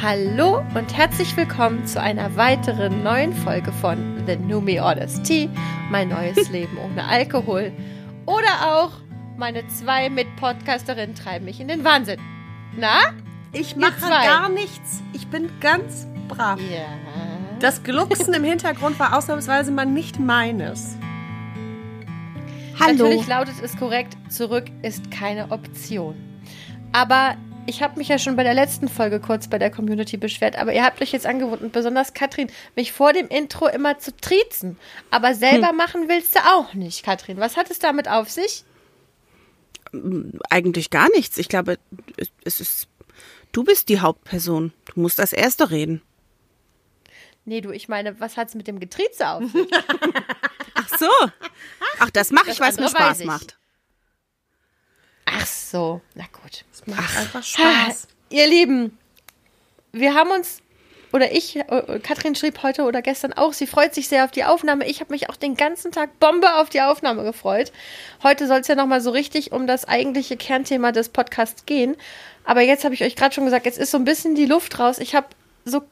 Hallo und herzlich willkommen zu einer weiteren neuen Folge von The New Me Orders Tea, mein neues Leben ohne Alkohol. Oder auch meine zwei Mitpodcasterinnen treiben mich in den Wahnsinn. Na? Ich mache gar nichts. Ich bin ganz brav. Ja. Das Glucksen im Hintergrund war ausnahmsweise mal nicht meines. Hallo. Natürlich lautet es korrekt, zurück ist keine Option. Aber ich habe mich ja schon bei der letzten Folge kurz bei der Community beschwert, aber ihr habt euch jetzt angewunden, besonders Katrin, mich vor dem Intro immer zu triezen. Aber selber hm. machen willst du auch nicht, Katrin. Was hat es damit auf sich? Eigentlich gar nichts. Ich glaube, es ist. Du bist die Hauptperson. Du musst als Erste reden. Nee, du, ich meine, was hat es mit dem Getrieze auf sich? Ach so. Ach, das mache ich, weil es mir Spaß macht. Ach so, na gut. Es macht Ach. einfach Spaß. Ihr Lieben, wir haben uns, oder ich, äh, Katrin schrieb heute oder gestern auch, sie freut sich sehr auf die Aufnahme. Ich habe mich auch den ganzen Tag Bombe auf die Aufnahme gefreut. Heute soll es ja nochmal so richtig um das eigentliche Kernthema des Podcasts gehen. Aber jetzt habe ich euch gerade schon gesagt, jetzt ist so ein bisschen die Luft raus. Ich habe so,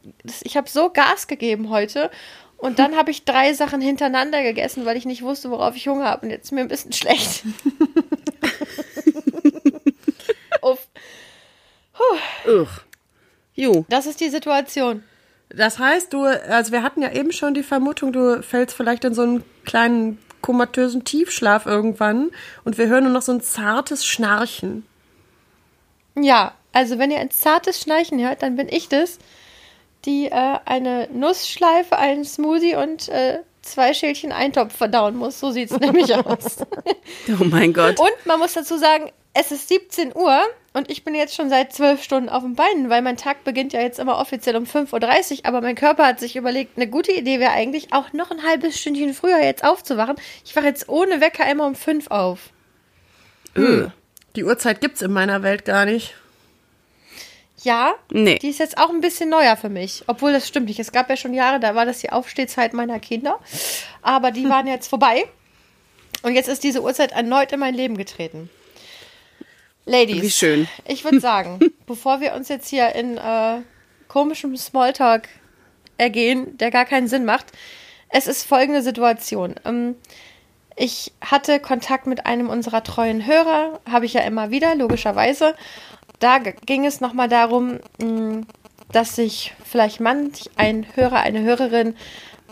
ich habe so Gas gegeben heute. Und dann habe ich drei Sachen hintereinander gegessen, weil ich nicht wusste, worauf ich Hunger habe. Und jetzt ist mir ein bisschen schlecht. Puh. Jo. Das ist die Situation. Das heißt, du, also wir hatten ja eben schon die Vermutung, du fällst vielleicht in so einen kleinen komatösen Tiefschlaf irgendwann und wir hören nur noch so ein zartes Schnarchen. Ja, also wenn ihr ein zartes Schnarchen hört, dann bin ich das, die äh, eine Nussschleife, einen Smoothie und äh, zwei Schälchen Eintopf verdauen muss. So sieht es nämlich aus. oh mein Gott. Und man muss dazu sagen, es ist 17 Uhr und ich bin jetzt schon seit zwölf Stunden auf den Beinen, weil mein Tag beginnt ja jetzt immer offiziell um 5.30 Uhr, aber mein Körper hat sich überlegt, eine gute Idee wäre eigentlich auch noch ein halbes Stündchen früher jetzt aufzuwachen. Ich wache jetzt ohne Wecker immer um 5 auf. Hm. Die Uhrzeit gibt es in meiner Welt gar nicht. Ja, nee. die ist jetzt auch ein bisschen neuer für mich. Obwohl das stimmt nicht. Es gab ja schon Jahre, da war das die Aufstehzeit meiner Kinder. Aber die waren jetzt vorbei. Und jetzt ist diese Uhrzeit erneut in mein Leben getreten. Ladies. Wie schön. Ich würde sagen, bevor wir uns jetzt hier in äh, komischem Smalltalk ergehen, der gar keinen Sinn macht, es ist folgende Situation. Ähm, ich hatte Kontakt mit einem unserer treuen Hörer, habe ich ja immer wieder, logischerweise. Da ging es nochmal darum, mm, dass sich vielleicht manch ein Hörer, eine Hörerin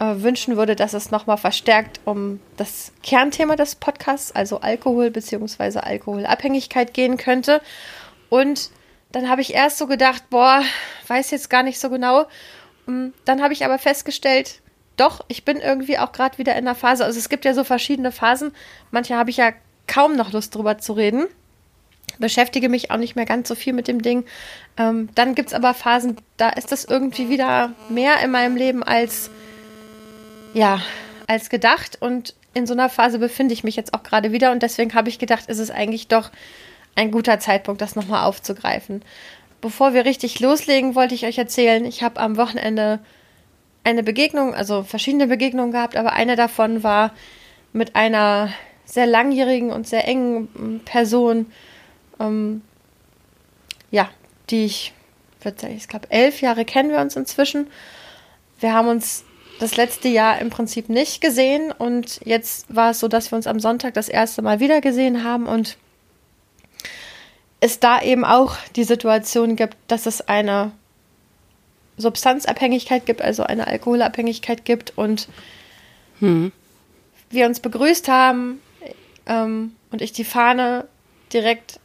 äh, wünschen würde, dass es nochmal verstärkt um das Kernthema des Podcasts, also Alkohol bzw. Alkoholabhängigkeit gehen könnte. Und dann habe ich erst so gedacht, boah, weiß jetzt gar nicht so genau. Mm, dann habe ich aber festgestellt, doch, ich bin irgendwie auch gerade wieder in der Phase. Also es gibt ja so verschiedene Phasen. Manche habe ich ja kaum noch Lust drüber zu reden. Beschäftige mich auch nicht mehr ganz so viel mit dem Ding. Ähm, dann gibt es aber Phasen, da ist das irgendwie wieder mehr in meinem Leben als ja, als gedacht. Und in so einer Phase befinde ich mich jetzt auch gerade wieder. Und deswegen habe ich gedacht, ist es eigentlich doch ein guter Zeitpunkt, das nochmal aufzugreifen. Bevor wir richtig loslegen, wollte ich euch erzählen, ich habe am Wochenende eine Begegnung, also verschiedene Begegnungen gehabt, aber eine davon war mit einer sehr langjährigen und sehr engen Person, ähm, ja, die ich, ich glaube, elf Jahre kennen wir uns inzwischen. Wir haben uns das letzte Jahr im Prinzip nicht gesehen und jetzt war es so, dass wir uns am Sonntag das erste Mal wieder gesehen haben und es da eben auch die Situation gibt, dass es eine Substanzabhängigkeit gibt, also eine Alkoholabhängigkeit gibt und hm. wir uns begrüßt haben ähm, und ich die Fahne direkt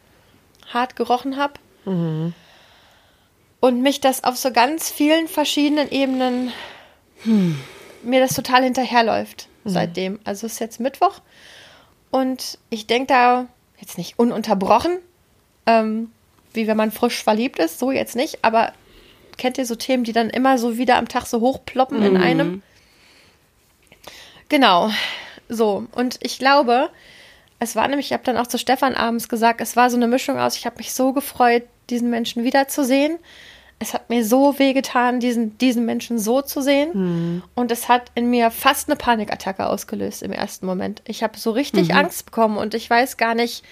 hart gerochen habe. Mhm. Und mich das auf so ganz vielen verschiedenen Ebenen hm. mir das total hinterherläuft mhm. seitdem. Also es ist jetzt Mittwoch und ich denke da jetzt nicht ununterbrochen, ähm, wie wenn man frisch verliebt ist, so jetzt nicht, aber kennt ihr so Themen, die dann immer so wieder am Tag so hochploppen mhm. in einem? Genau, so. Und ich glaube, es war nämlich, ich habe dann auch zu Stefan abends gesagt, es war so eine Mischung aus, ich habe mich so gefreut, diesen Menschen wiederzusehen es hat mir so wehgetan, diesen, diesen Menschen so zu sehen. Mhm. Und es hat in mir fast eine Panikattacke ausgelöst im ersten Moment. Ich habe so richtig mhm. Angst bekommen und ich weiß gar nicht,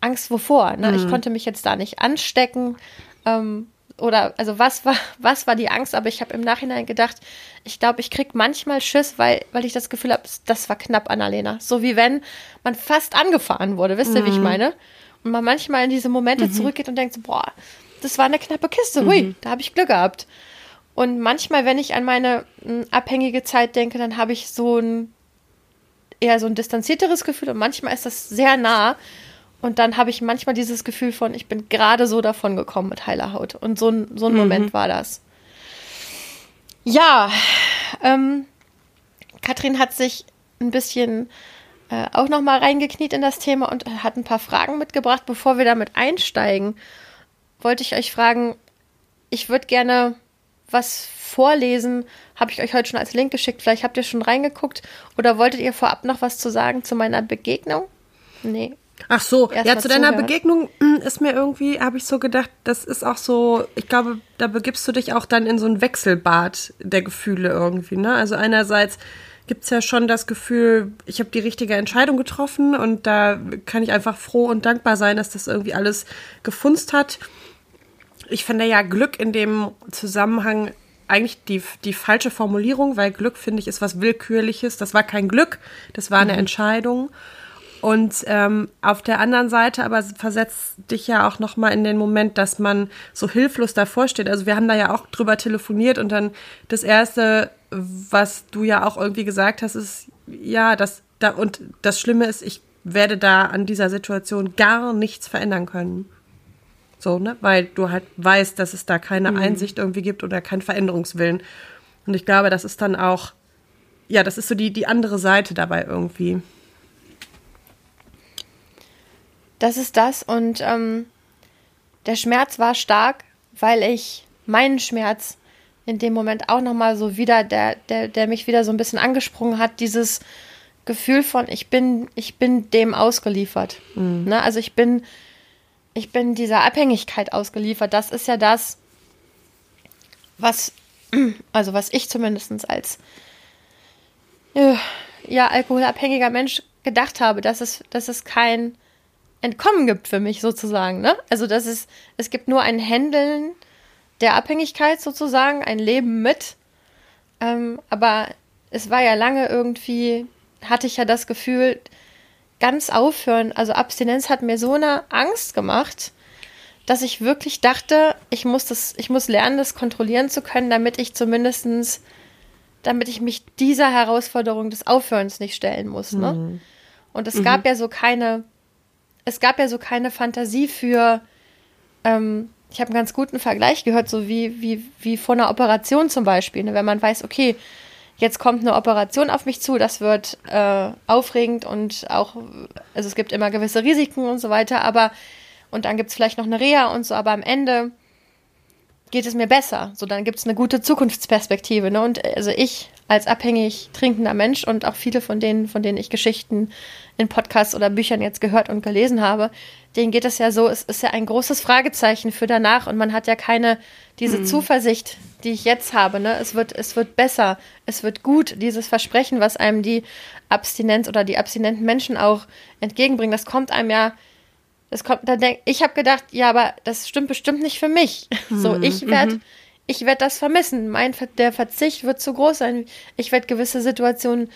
Angst wovor. Ne? Mhm. Ich konnte mich jetzt da nicht anstecken. Ähm, oder also was war, was war die Angst? Aber ich habe im Nachhinein gedacht, ich glaube, ich krieg manchmal Schiss, weil, weil ich das Gefühl habe, das war knapp, Annalena. So wie wenn man fast angefahren wurde, wisst ihr, wie ich mhm. meine? Und man manchmal in diese Momente mhm. zurückgeht und denkt, so, boah, das war eine knappe Kiste, hui, mhm. da habe ich Glück gehabt. Und manchmal, wenn ich an meine m, hm, abhängige Zeit denke, dann habe ich so ein eher so ein distanzierteres Gefühl und manchmal ist das sehr nah. Und dann habe ich manchmal dieses Gefühl von, ich bin gerade so davon gekommen mit heiler Haut. Und so ein, so ein mhm. Moment war das. Ja, ähm, Katrin hat sich ein bisschen äh, auch noch mal reingekniet in das Thema und hat ein paar Fragen mitgebracht. Bevor wir damit einsteigen, wollte ich euch fragen, ich würde gerne was vorlesen. Habe ich euch heute schon als Link geschickt. Vielleicht habt ihr schon reingeguckt. Oder wolltet ihr vorab noch was zu sagen zu meiner Begegnung? Nee, Ach so, Erst ja, zu deiner zuhört. Begegnung hm, ist mir irgendwie, habe ich so gedacht, das ist auch so, ich glaube, da begibst du dich auch dann in so ein Wechselbad der Gefühle irgendwie, ne? Also einerseits gibt es ja schon das Gefühl, ich habe die richtige Entscheidung getroffen und da kann ich einfach froh und dankbar sein, dass das irgendwie alles gefunzt hat. Ich finde ja Glück in dem Zusammenhang eigentlich die, die falsche Formulierung, weil Glück, finde ich, ist was Willkürliches. Das war kein Glück, das war eine mhm. Entscheidung. Und ähm, auf der anderen Seite aber versetzt dich ja auch nochmal in den Moment, dass man so hilflos davor steht. Also wir haben da ja auch drüber telefoniert und dann das Erste, was du ja auch irgendwie gesagt hast, ist, ja, das, da, und das Schlimme ist, ich werde da an dieser Situation gar nichts verändern können. So, ne? Weil du halt weißt, dass es da keine mhm. Einsicht irgendwie gibt oder keinen Veränderungswillen. Und ich glaube, das ist dann auch, ja, das ist so die, die andere Seite dabei irgendwie. Das ist das. Und ähm, der Schmerz war stark, weil ich meinen Schmerz in dem Moment auch nochmal so wieder, der, der, der mich wieder so ein bisschen angesprungen hat, dieses Gefühl von, ich bin, ich bin dem ausgeliefert. Mhm. Ne? Also ich bin, ich bin dieser Abhängigkeit ausgeliefert. Das ist ja das, was, also was ich zumindest als äh, ja, alkoholabhängiger Mensch gedacht habe, dass es, dass es kein Entkommen gibt für mich sozusagen. Ne? Also dass es, es gibt nur ein Händeln der Abhängigkeit sozusagen, ein Leben mit. Ähm, aber es war ja lange irgendwie, hatte ich ja das Gefühl, ganz aufhören. Also Abstinenz hat mir so eine Angst gemacht, dass ich wirklich dachte, ich muss das, ich muss lernen, das kontrollieren zu können, damit ich zumindestens, damit ich mich dieser Herausforderung des Aufhörens nicht stellen muss. Ne? Mhm. Und es mhm. gab ja so keine es gab ja so keine Fantasie für, ähm, ich habe einen ganz guten Vergleich gehört, so wie, wie, wie vor einer Operation zum Beispiel. Ne? Wenn man weiß, okay, jetzt kommt eine Operation auf mich zu, das wird äh, aufregend und auch, also es gibt immer gewisse Risiken und so weiter, aber und dann gibt es vielleicht noch eine Reha und so, aber am Ende geht es mir besser. So, dann gibt es eine gute Zukunftsperspektive. Ne? Und also ich als abhängig trinkender Mensch und auch viele von denen, von denen ich Geschichten in Podcasts oder Büchern jetzt gehört und gelesen habe, denen geht es ja so, es ist ja ein großes Fragezeichen für danach und man hat ja keine, diese mhm. Zuversicht, die ich jetzt habe, ne? Es wird, es wird besser, es wird gut, dieses Versprechen, was einem die Abstinenz oder die abstinenten Menschen auch entgegenbringen, das kommt einem ja das kommt, da denk, ich habe gedacht, ja, aber das stimmt bestimmt nicht für mich. Mhm. So, ich werde, mhm. Ich werde das vermissen. Mein, der Verzicht wird zu groß sein. Ich werde gewisse Situationen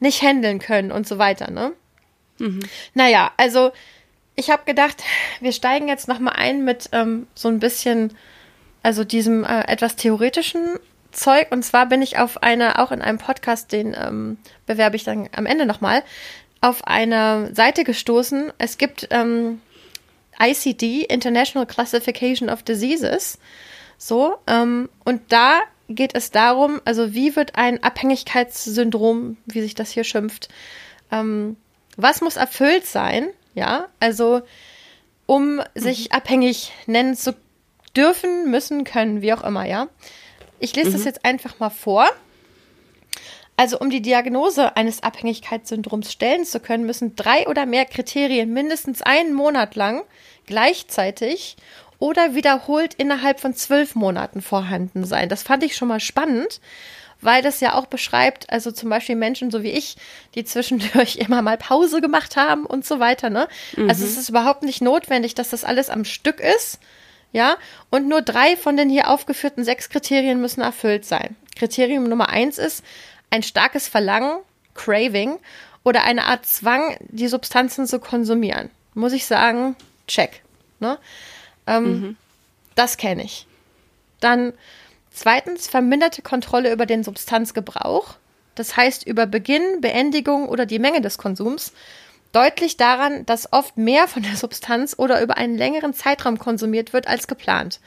nicht handeln können und so weiter, ne? Mhm. Naja, also ich habe gedacht, wir steigen jetzt noch mal ein mit ähm, so ein bisschen, also diesem äh, etwas theoretischen Zeug. Und zwar bin ich auf eine, auch in einem Podcast, den ähm, bewerbe ich dann am Ende noch mal, auf eine Seite gestoßen. Es gibt ähm, ICD, International Classification of Diseases. So, ähm, und da geht es darum, also wie wird ein Abhängigkeitssyndrom, wie sich das hier schimpft, ähm, was muss erfüllt sein, ja, also um mhm. sich abhängig nennen zu dürfen, müssen, können, wie auch immer, ja. Ich lese mhm. das jetzt einfach mal vor. Also um die Diagnose eines Abhängigkeitssyndroms stellen zu können, müssen drei oder mehr Kriterien mindestens einen Monat lang gleichzeitig oder wiederholt innerhalb von zwölf Monaten vorhanden sein. Das fand ich schon mal spannend, weil das ja auch beschreibt, also zum Beispiel Menschen so wie ich, die zwischendurch immer mal Pause gemacht haben und so weiter. Ne? Mhm. Also es ist überhaupt nicht notwendig, dass das alles am Stück ist. Ja, und nur drei von den hier aufgeführten sechs Kriterien müssen erfüllt sein. Kriterium Nummer eins ist ein starkes Verlangen, Craving oder eine Art Zwang, die Substanzen zu konsumieren. Muss ich sagen, check. Ne? Ähm, mhm. Das kenne ich. Dann zweitens verminderte Kontrolle über den Substanzgebrauch. Das heißt über Beginn, Beendigung oder die Menge des Konsums. Deutlich daran, dass oft mehr von der Substanz oder über einen längeren Zeitraum konsumiert wird als geplant.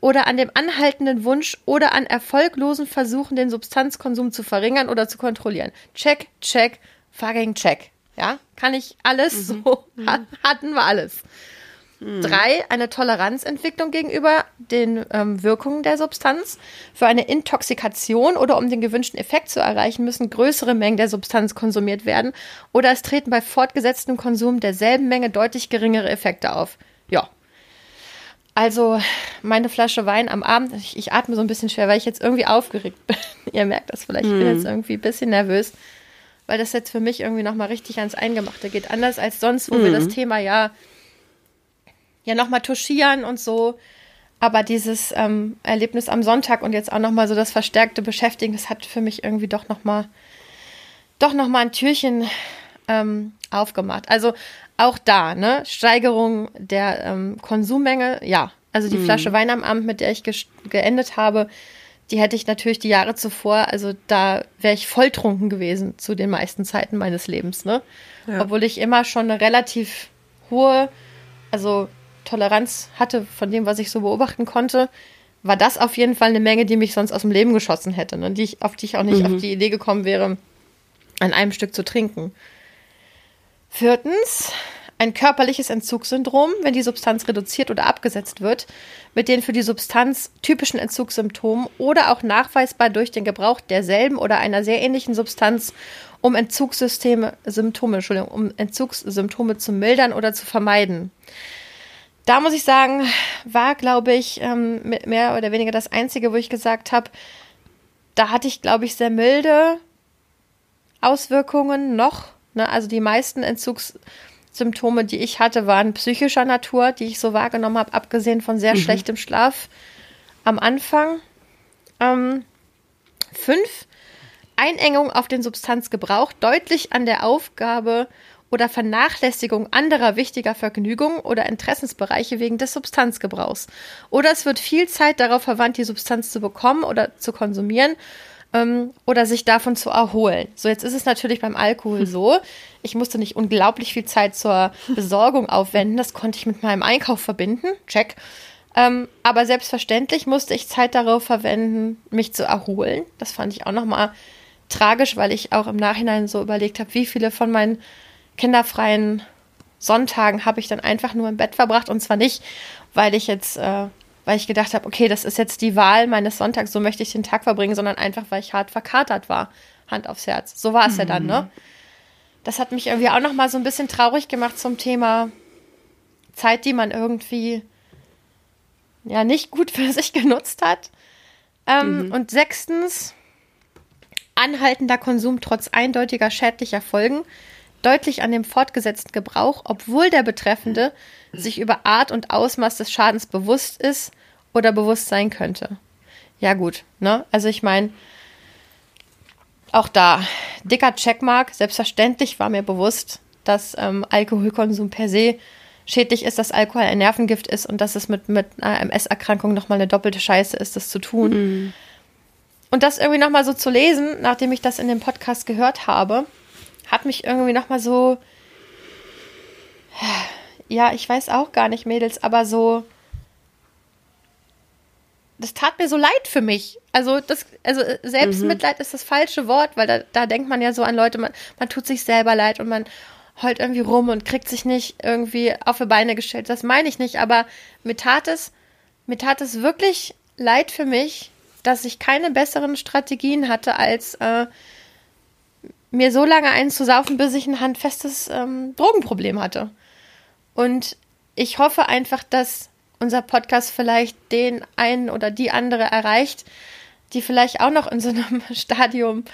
Oder an dem anhaltenden Wunsch oder an erfolglosen Versuchen, den Substanzkonsum zu verringern oder zu kontrollieren. Check, check, fucking check. Ja, kann ich alles mhm. so, hatten wir alles. Mhm. Drei, eine Toleranzentwicklung gegenüber den ähm, Wirkungen der Substanz. Für eine Intoxikation oder um den gewünschten Effekt zu erreichen, müssen größere Mengen der Substanz konsumiert werden oder es treten bei fortgesetztem Konsum derselben Menge deutlich geringere Effekte auf. Ja. Also meine Flasche Wein am Abend, ich, ich atme so ein bisschen schwer, weil ich jetzt irgendwie aufgeregt bin. Ihr merkt das vielleicht, ich bin mhm. jetzt irgendwie ein bisschen nervös weil das jetzt für mich irgendwie nochmal richtig ans Eingemachte geht. Anders als sonst, wo mhm. wir das Thema ja ja nochmal touchieren und so. Aber dieses ähm, Erlebnis am Sonntag und jetzt auch nochmal so das verstärkte Beschäftigen, das hat für mich irgendwie doch nochmal doch noch mal ein Türchen ähm, aufgemacht. Also auch da, ne, Steigerung der ähm, Konsummenge, ja. Also die mhm. Flasche Wein am Abend, mit der ich geendet habe, die hätte ich natürlich die Jahre zuvor, also da wäre ich volltrunken gewesen zu den meisten Zeiten meines Lebens, ne? Ja. Obwohl ich immer schon eine relativ hohe, also Toleranz hatte von dem, was ich so beobachten konnte, war das auf jeden Fall eine Menge, die mich sonst aus dem Leben geschossen hätte, ne? die ich, auf die ich auch nicht mhm. auf die Idee gekommen wäre, an einem Stück zu trinken. Viertens, ein körperliches Entzugssyndrom, wenn die Substanz reduziert oder abgesetzt wird, mit den für die Substanz typischen Entzugssymptomen oder auch nachweisbar durch den Gebrauch derselben oder einer sehr ähnlichen Substanz, um Entzugssysteme, Symptome, Entschuldigung, um Entzugssymptome zu mildern oder zu vermeiden da muss ich sagen, war, glaube ich, ähm, mehr oder weniger das Einzige, wo ich gesagt habe, da hatte ich, glaube ich, sehr milde Auswirkungen noch. Ne? Also die meisten Entzugssymptome, die ich hatte, waren psychischer Natur, die ich so wahrgenommen habe, abgesehen von sehr mhm. schlechtem Schlaf am Anfang. Ähm, fünf, Einengung auf den Substanzgebrauch, deutlich an der Aufgabe oder Vernachlässigung anderer wichtiger Vergnügungen oder Interessensbereiche wegen des Substanzgebrauchs. Oder es wird viel Zeit darauf verwandt, die Substanz zu bekommen oder zu konsumieren ähm, oder sich davon zu erholen. So, jetzt ist es natürlich beim Alkohol hm. so. Ich musste nicht unglaublich viel Zeit zur Besorgung aufwenden. Das konnte ich mit meinem Einkauf verbinden. Check. Ähm, aber selbstverständlich musste ich Zeit darauf verwenden, mich zu erholen. Das fand ich auch nochmal tragisch, weil ich auch im Nachhinein so überlegt habe, wie viele von meinen kinderfreien Sonntagen habe ich dann einfach nur im Bett verbracht und zwar nicht, weil ich jetzt, äh, weil ich gedacht habe, okay, das ist jetzt die Wahl meines Sonntags, so möchte ich den Tag verbringen, sondern einfach, weil ich hart verkatert war. Hand aufs Herz. So war es mhm. ja dann, ne? Mhm. Das hat mich irgendwie auch noch mal so ein bisschen traurig gemacht zum Thema Zeit, die man irgendwie ja nicht gut für sich genutzt hat. Ähm, mhm. Und sechstens, anhaltender Konsum trotz eindeutiger schädlicher Folgen deutlich an dem fortgesetzten Gebrauch, obwohl der Betreffende sich über Art und Ausmaß des Schadens bewusst ist oder bewusst sein könnte. Ja gut, ne? Also ich meine, auch da, dicker Checkmark, selbstverständlich war mir bewusst, dass ähm, Alkoholkonsum per se schädlich ist, dass Alkohol ein Nervengift ist und dass es mit, mit einer MS-Erkrankung nochmal eine doppelte Scheiße ist, das zu tun. Mhm. Und das irgendwie nochmal so zu lesen, nachdem ich das in dem Podcast gehört habe, hat mich irgendwie nochmal so, ja, ich weiß auch gar nicht, Mädels, aber so, das tat mir so leid für mich. Also, das, also äh, Selbstmitleid mhm. ist das falsche Wort, weil da, da denkt man ja so an Leute, man, man tut sich selber leid und man heult irgendwie rum und kriegt sich nicht irgendwie auf die Beine gestellt. Das meine ich nicht, aber mir tat es, mir tat es wirklich leid für mich, dass ich keine besseren Strategien hatte, als äh, mir so lange eins zu saufen, bis ich ein handfestes ähm, Drogenproblem hatte. Und ich hoffe einfach, dass unser Podcast vielleicht den einen oder die andere erreicht, die vielleicht auch noch in so einem Stadium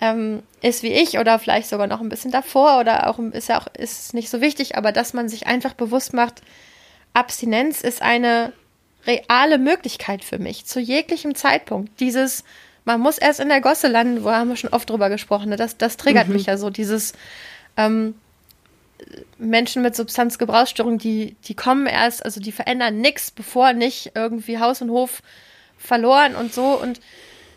ähm, ist wie ich oder vielleicht sogar noch ein bisschen davor oder auch ist ja auch ist nicht so wichtig, aber dass man sich einfach bewusst macht, Abstinenz ist eine reale Möglichkeit für mich, zu jeglichem Zeitpunkt. Dieses, man muss erst in der Gosse landen, wo haben wir schon oft drüber gesprochen, ne? das, das triggert mhm. mich ja so, dieses ähm, Menschen mit Substanzgebrauchsstörung, die, die kommen erst, also die verändern nichts, bevor nicht irgendwie Haus und Hof verloren und so und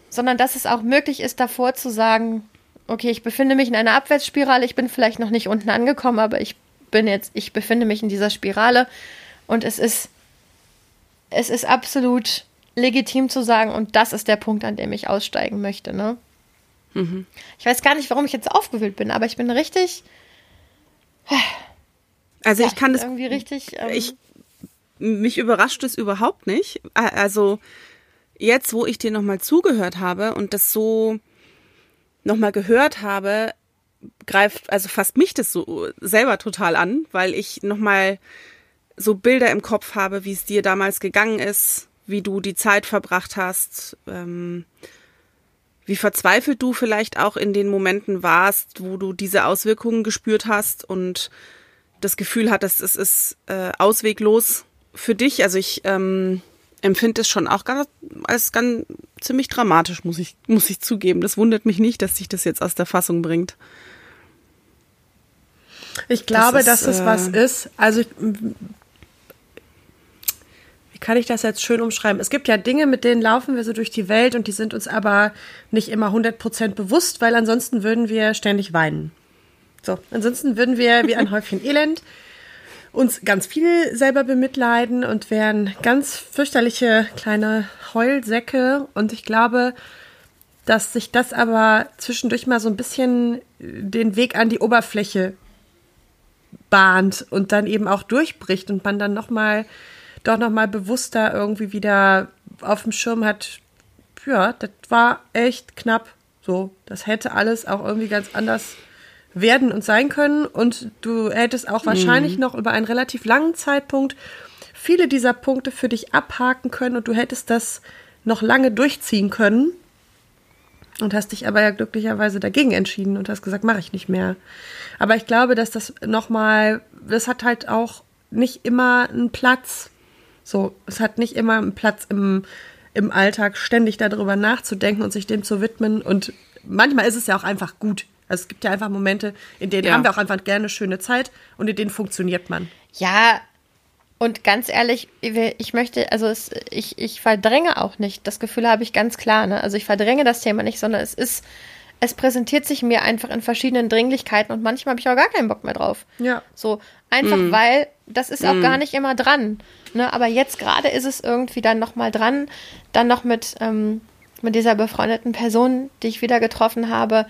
sondern dass es auch möglich ist, davor zu sagen, okay, ich befinde mich in einer Abwärtsspirale, ich bin vielleicht noch nicht unten angekommen, aber ich bin jetzt, ich befinde mich in dieser Spirale und es ist, es ist absolut legitim zu sagen, und das ist der Punkt, an dem ich aussteigen möchte, ne? Mhm. Ich weiß gar nicht, warum ich jetzt aufgewühlt bin, aber ich bin richtig. Also ja, ich kann das irgendwie richtig. Ähm, ich, mich überrascht es überhaupt nicht. Also jetzt, wo ich dir nochmal zugehört habe und das so nochmal gehört habe, greift, also fasst mich das so selber total an, weil ich nochmal so Bilder im Kopf habe, wie es dir damals gegangen ist, wie du die Zeit verbracht hast, ähm, wie verzweifelt du vielleicht auch in den Momenten warst, wo du diese Auswirkungen gespürt hast und das Gefühl hattest, es ist äh, ausweglos für dich. Also ich ähm, empfinde es schon auch ganz, als ganz ziemlich dramatisch, muss ich, muss ich zugeben. Das wundert mich nicht, dass sich das jetzt aus der Fassung bringt. Ich glaube, das ist, dass es äh, was ist. Also, ich, kann ich das jetzt schön umschreiben? Es gibt ja Dinge, mit denen laufen wir so durch die Welt und die sind uns aber nicht immer 100% bewusst, weil ansonsten würden wir ständig weinen. So, ansonsten würden wir wie ein Häufchen Elend uns ganz viel selber bemitleiden und wären ganz fürchterliche kleine Heulsäcke. Und ich glaube, dass sich das aber zwischendurch mal so ein bisschen den Weg an die Oberfläche bahnt und dann eben auch durchbricht und man dann noch mal doch noch mal bewusster irgendwie wieder auf dem Schirm hat. Ja, das war echt knapp. So, das hätte alles auch irgendwie ganz anders werden und sein können. Und du hättest auch wahrscheinlich mhm. noch über einen relativ langen Zeitpunkt viele dieser Punkte für dich abhaken können und du hättest das noch lange durchziehen können. Und hast dich aber ja glücklicherweise dagegen entschieden und hast gesagt, mache ich nicht mehr. Aber ich glaube, dass das nochmal, das hat halt auch nicht immer einen Platz. So, es hat nicht immer einen Platz im, im Alltag, ständig darüber nachzudenken und sich dem zu widmen. Und manchmal ist es ja auch einfach gut. Also es gibt ja einfach Momente, in denen ja. haben wir auch einfach gerne schöne Zeit und in denen funktioniert man. Ja, und ganz ehrlich, ich möchte, also es, ich, ich verdränge auch nicht. Das Gefühl habe ich ganz klar. Ne? Also ich verdränge das Thema nicht, sondern es ist, es präsentiert sich mir einfach in verschiedenen Dringlichkeiten und manchmal habe ich auch gar keinen Bock mehr drauf. Ja. So, einfach mm. weil das ist auch mm. gar nicht immer dran. Ne? Aber jetzt gerade ist es irgendwie dann nochmal dran, dann noch mit, ähm, mit dieser befreundeten Person, die ich wieder getroffen habe,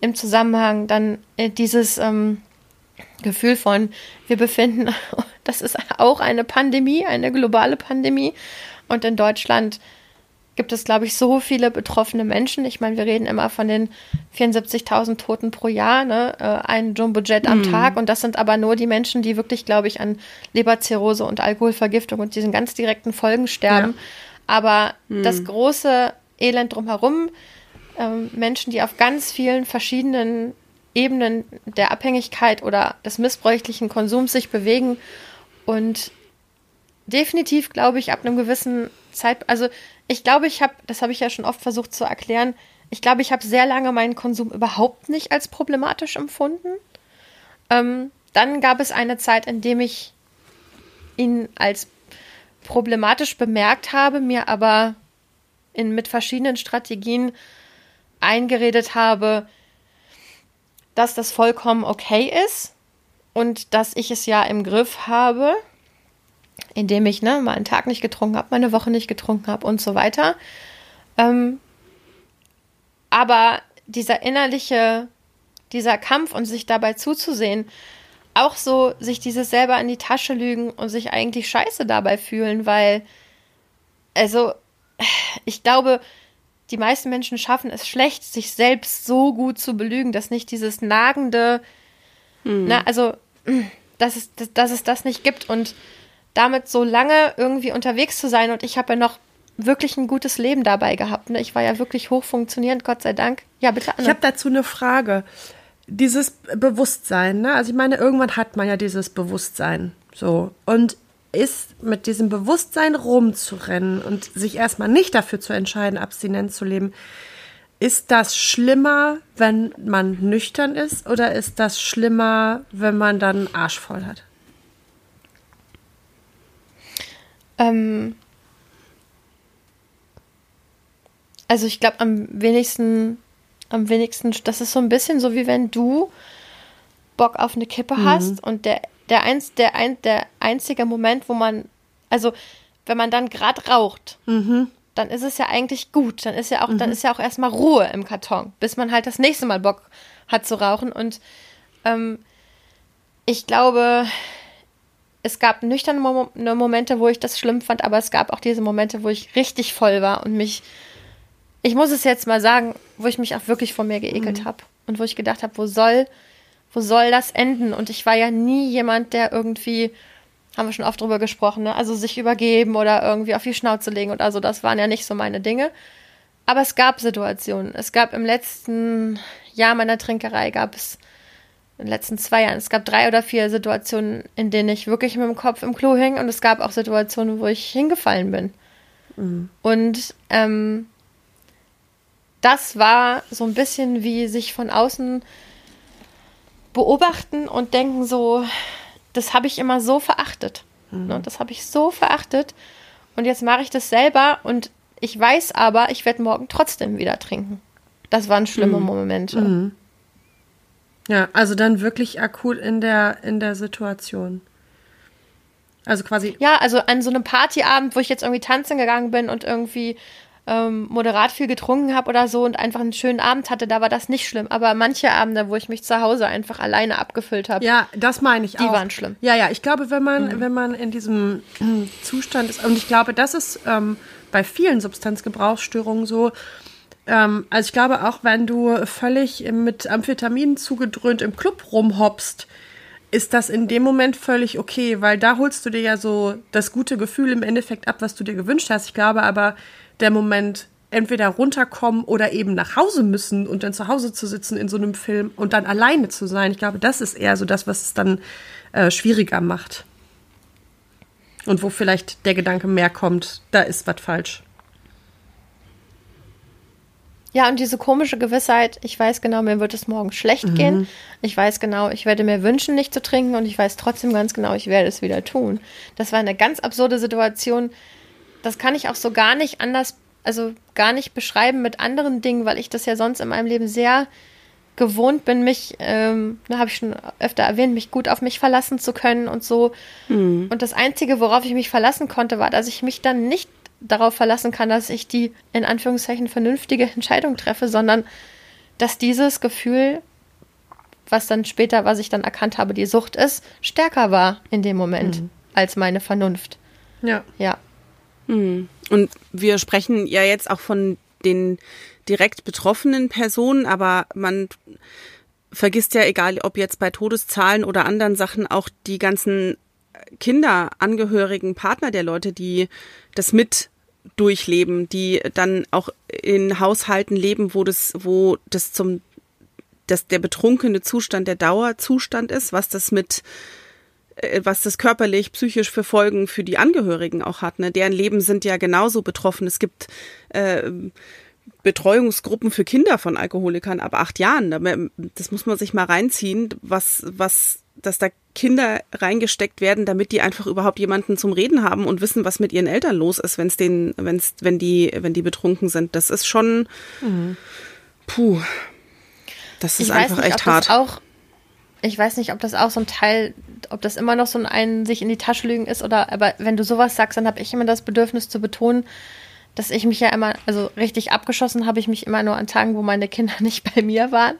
im Zusammenhang dann äh, dieses ähm, Gefühl von, wir befinden, das ist auch eine Pandemie, eine globale Pandemie. Und in Deutschland gibt es, glaube ich, so viele betroffene Menschen. Ich meine, wir reden immer von den 74.000 Toten pro Jahr, ne? Äh, ein Jumbo-Jet am mm. Tag. Und das sind aber nur die Menschen, die wirklich, glaube ich, an Leberzirrhose und Alkoholvergiftung und diesen ganz direkten Folgen sterben. Ja. Aber mm. das große Elend drumherum, ähm, Menschen, die auf ganz vielen verschiedenen Ebenen der Abhängigkeit oder des missbräuchlichen Konsums sich bewegen und definitiv, glaube ich, ab einem gewissen Zeit, also ich glaube, ich habe, das habe ich ja schon oft versucht zu erklären, ich glaube, ich habe sehr lange meinen Konsum überhaupt nicht als problematisch empfunden. Ähm, dann gab es eine Zeit, in dem ich ihn als problematisch bemerkt habe, mir aber in, mit verschiedenen Strategien eingeredet habe, dass das vollkommen okay ist und dass ich es ja im Griff habe, indem ich ne, mal einen Tag nicht getrunken habe, mal eine Woche nicht getrunken habe und so weiter. Ähm, aber dieser innerliche, dieser Kampf und sich dabei zuzusehen, auch so sich dieses selber in die Tasche lügen und sich eigentlich scheiße dabei fühlen, weil, also, ich glaube, die meisten Menschen schaffen es schlecht, sich selbst so gut zu belügen, dass nicht dieses nagende, hm. na, also, dass es, dass, dass es das nicht gibt und damit so lange irgendwie unterwegs zu sein und ich habe ja noch wirklich ein gutes Leben dabei gehabt. Ne? Ich war ja wirklich hochfunktionierend, Gott sei Dank. Ja, bitte. Anne. Ich habe dazu eine Frage. Dieses Bewusstsein, ne? Also ich meine, irgendwann hat man ja dieses Bewusstsein. So. Und ist, mit diesem Bewusstsein rumzurennen und sich erstmal nicht dafür zu entscheiden, abstinent zu leben, ist das schlimmer, wenn man nüchtern ist oder ist das schlimmer, wenn man dann Arsch voll hat? Ähm also ich glaube am wenigsten, am wenigsten, das ist so ein bisschen so wie wenn du Bock auf eine Kippe mhm. hast und der, der, eins, der, ein, der einzige Moment, wo man, also wenn man dann gerade raucht, mhm. dann ist es ja eigentlich gut. Dann ist ja auch, mhm. dann ist ja auch erstmal Ruhe im Karton, bis man halt das nächste Mal Bock hat zu rauchen. Und ähm, ich glaube, es gab nüchterne Mom ne Momente, wo ich das schlimm fand, aber es gab auch diese Momente, wo ich richtig voll war und mich, ich muss es jetzt mal sagen, wo ich mich auch wirklich vor mir geekelt mhm. habe und wo ich gedacht habe, wo soll wo soll das enden? Und ich war ja nie jemand, der irgendwie, haben wir schon oft drüber gesprochen, ne? also sich übergeben oder irgendwie auf die Schnauze legen oder so, das waren ja nicht so meine Dinge. Aber es gab Situationen. Es gab im letzten Jahr meiner Trinkerei, gab es in den letzten zwei Jahren, es gab drei oder vier Situationen, in denen ich wirklich mit dem Kopf im Klo hing und es gab auch Situationen, wo ich hingefallen bin. Mhm. Und ähm, das war so ein bisschen wie sich von außen beobachten und denken so, das habe ich immer so verachtet. Mhm. Ne? Das habe ich so verachtet. Und jetzt mache ich das selber und ich weiß aber, ich werde morgen trotzdem wieder trinken. Das waren schlimme mhm. Momente. Mhm. Ja, also dann wirklich akut in der, in der Situation. Also quasi. Ja, also an so einem Partyabend, wo ich jetzt irgendwie tanzen gegangen bin und irgendwie ähm, moderat viel getrunken habe oder so und einfach einen schönen Abend hatte, da war das nicht schlimm. Aber manche Abende, wo ich mich zu Hause einfach alleine abgefüllt habe. Ja, das meine ich die auch. Die waren schlimm. Ja, ja, ich glaube, wenn man, mhm. wenn man in diesem hm, Zustand ist, und ich glaube, das ist ähm, bei vielen Substanzgebrauchsstörungen so, ähm, also ich glaube auch, wenn du völlig mit Amphetaminen zugedröhnt im Club rumhoppst, ist das in dem Moment völlig okay, weil da holst du dir ja so das gute Gefühl im Endeffekt ab, was du dir gewünscht hast. Ich glaube aber, der Moment entweder runterkommen oder eben nach Hause müssen und dann zu Hause zu sitzen in so einem Film und dann alleine zu sein. Ich glaube, das ist eher so das, was es dann äh, schwieriger macht. Und wo vielleicht der Gedanke mehr kommt, da ist was falsch. Ja, und diese komische Gewissheit, ich weiß genau, mir wird es morgen schlecht mhm. gehen. Ich weiß genau, ich werde mir wünschen, nicht zu trinken und ich weiß trotzdem ganz genau, ich werde es wieder tun. Das war eine ganz absurde Situation, das kann ich auch so gar nicht anders, also gar nicht beschreiben mit anderen Dingen, weil ich das ja sonst in meinem Leben sehr gewohnt bin, mich, ähm, da habe ich schon öfter erwähnt, mich gut auf mich verlassen zu können und so. Mhm. Und das Einzige, worauf ich mich verlassen konnte, war, dass ich mich dann nicht darauf verlassen kann, dass ich die in Anführungszeichen vernünftige Entscheidung treffe, sondern dass dieses Gefühl, was dann später, was ich dann erkannt habe, die Sucht ist, stärker war in dem Moment mhm. als meine Vernunft. Ja. Ja. Mhm. Und wir sprechen ja jetzt auch von den direkt betroffenen Personen, aber man vergisst ja, egal ob jetzt bei Todeszahlen oder anderen Sachen, auch die ganzen Kinder, Angehörigen, Partner der Leute, die das mit durchleben, die dann auch in Haushalten leben, wo das, wo das zum, dass der betrunkene Zustand der Dauerzustand ist, was das mit äh, was das körperlich, psychisch für Folgen für die Angehörigen auch hat. Ne? Deren Leben sind ja genauso betroffen. Es gibt äh, Betreuungsgruppen für Kinder von Alkoholikern ab acht Jahren. Das muss man sich mal reinziehen, was, was, dass da Kinder reingesteckt werden, damit die einfach überhaupt jemanden zum Reden haben und wissen, was mit ihren Eltern los ist, wenn es den, wenn's, wenn die, wenn die betrunken sind. Das ist schon, mhm. puh, das ist ich einfach nicht, echt hart. auch ich weiß nicht, ob das auch so ein Teil, ob das immer noch so ein sich in die Tasche lügen ist oder, aber wenn du sowas sagst, dann habe ich immer das Bedürfnis zu betonen, dass ich mich ja immer, also richtig abgeschossen habe ich mich immer nur an Tagen, wo meine Kinder nicht bei mir waren.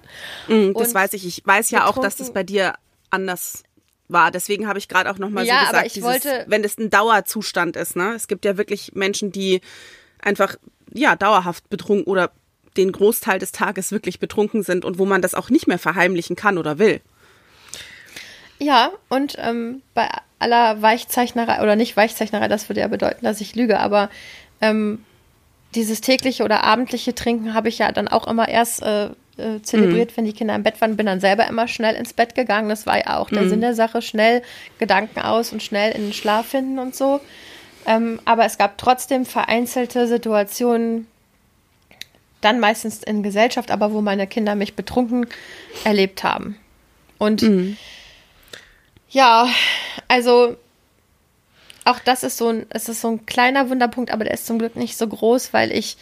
Mm, das weiß ich. Ich weiß ja auch, dass das bei dir anders war. Deswegen habe ich gerade auch nochmal ja, so gesagt, dieses, wollte, wenn es ein Dauerzustand ist, ne? Es gibt ja wirklich Menschen, die einfach, ja, dauerhaft betrunken oder den Großteil des Tages wirklich betrunken sind und wo man das auch nicht mehr verheimlichen kann oder will. Ja, und ähm, bei aller Weichzeichnerei, oder nicht Weichzeichnerei, das würde ja bedeuten, dass ich lüge, aber ähm, dieses tägliche oder abendliche Trinken habe ich ja dann auch immer erst äh, äh, zelebriert, mhm. wenn die Kinder im Bett waren, bin dann selber immer schnell ins Bett gegangen. Das war ja auch der mhm. Sinn der Sache, schnell Gedanken aus und schnell in den Schlaf finden und so. Ähm, aber es gab trotzdem vereinzelte Situationen, dann meistens in Gesellschaft, aber wo meine Kinder mich betrunken erlebt haben. Und mhm. ja, also auch das ist so ein, es ist so ein kleiner Wunderpunkt, aber der ist zum Glück nicht so groß, weil ich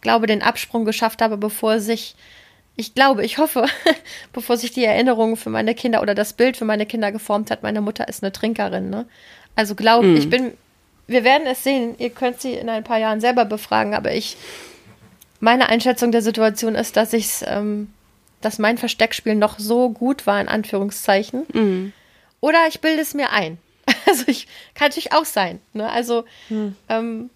glaube, den Absprung geschafft habe, bevor sich, ich glaube, ich hoffe, bevor sich die Erinnerung für meine Kinder oder das Bild für meine Kinder geformt hat, meine Mutter ist eine Trinkerin, ne? Also glaube, mhm. ich bin, wir werden es sehen, ihr könnt sie in ein paar Jahren selber befragen, aber ich, meine Einschätzung der Situation ist, dass ich ähm, dass mein Versteckspiel noch so gut war, in Anführungszeichen. Mhm. Oder ich bilde es mir ein. Also ich kann natürlich auch sein. Ne? Also mhm. ähm,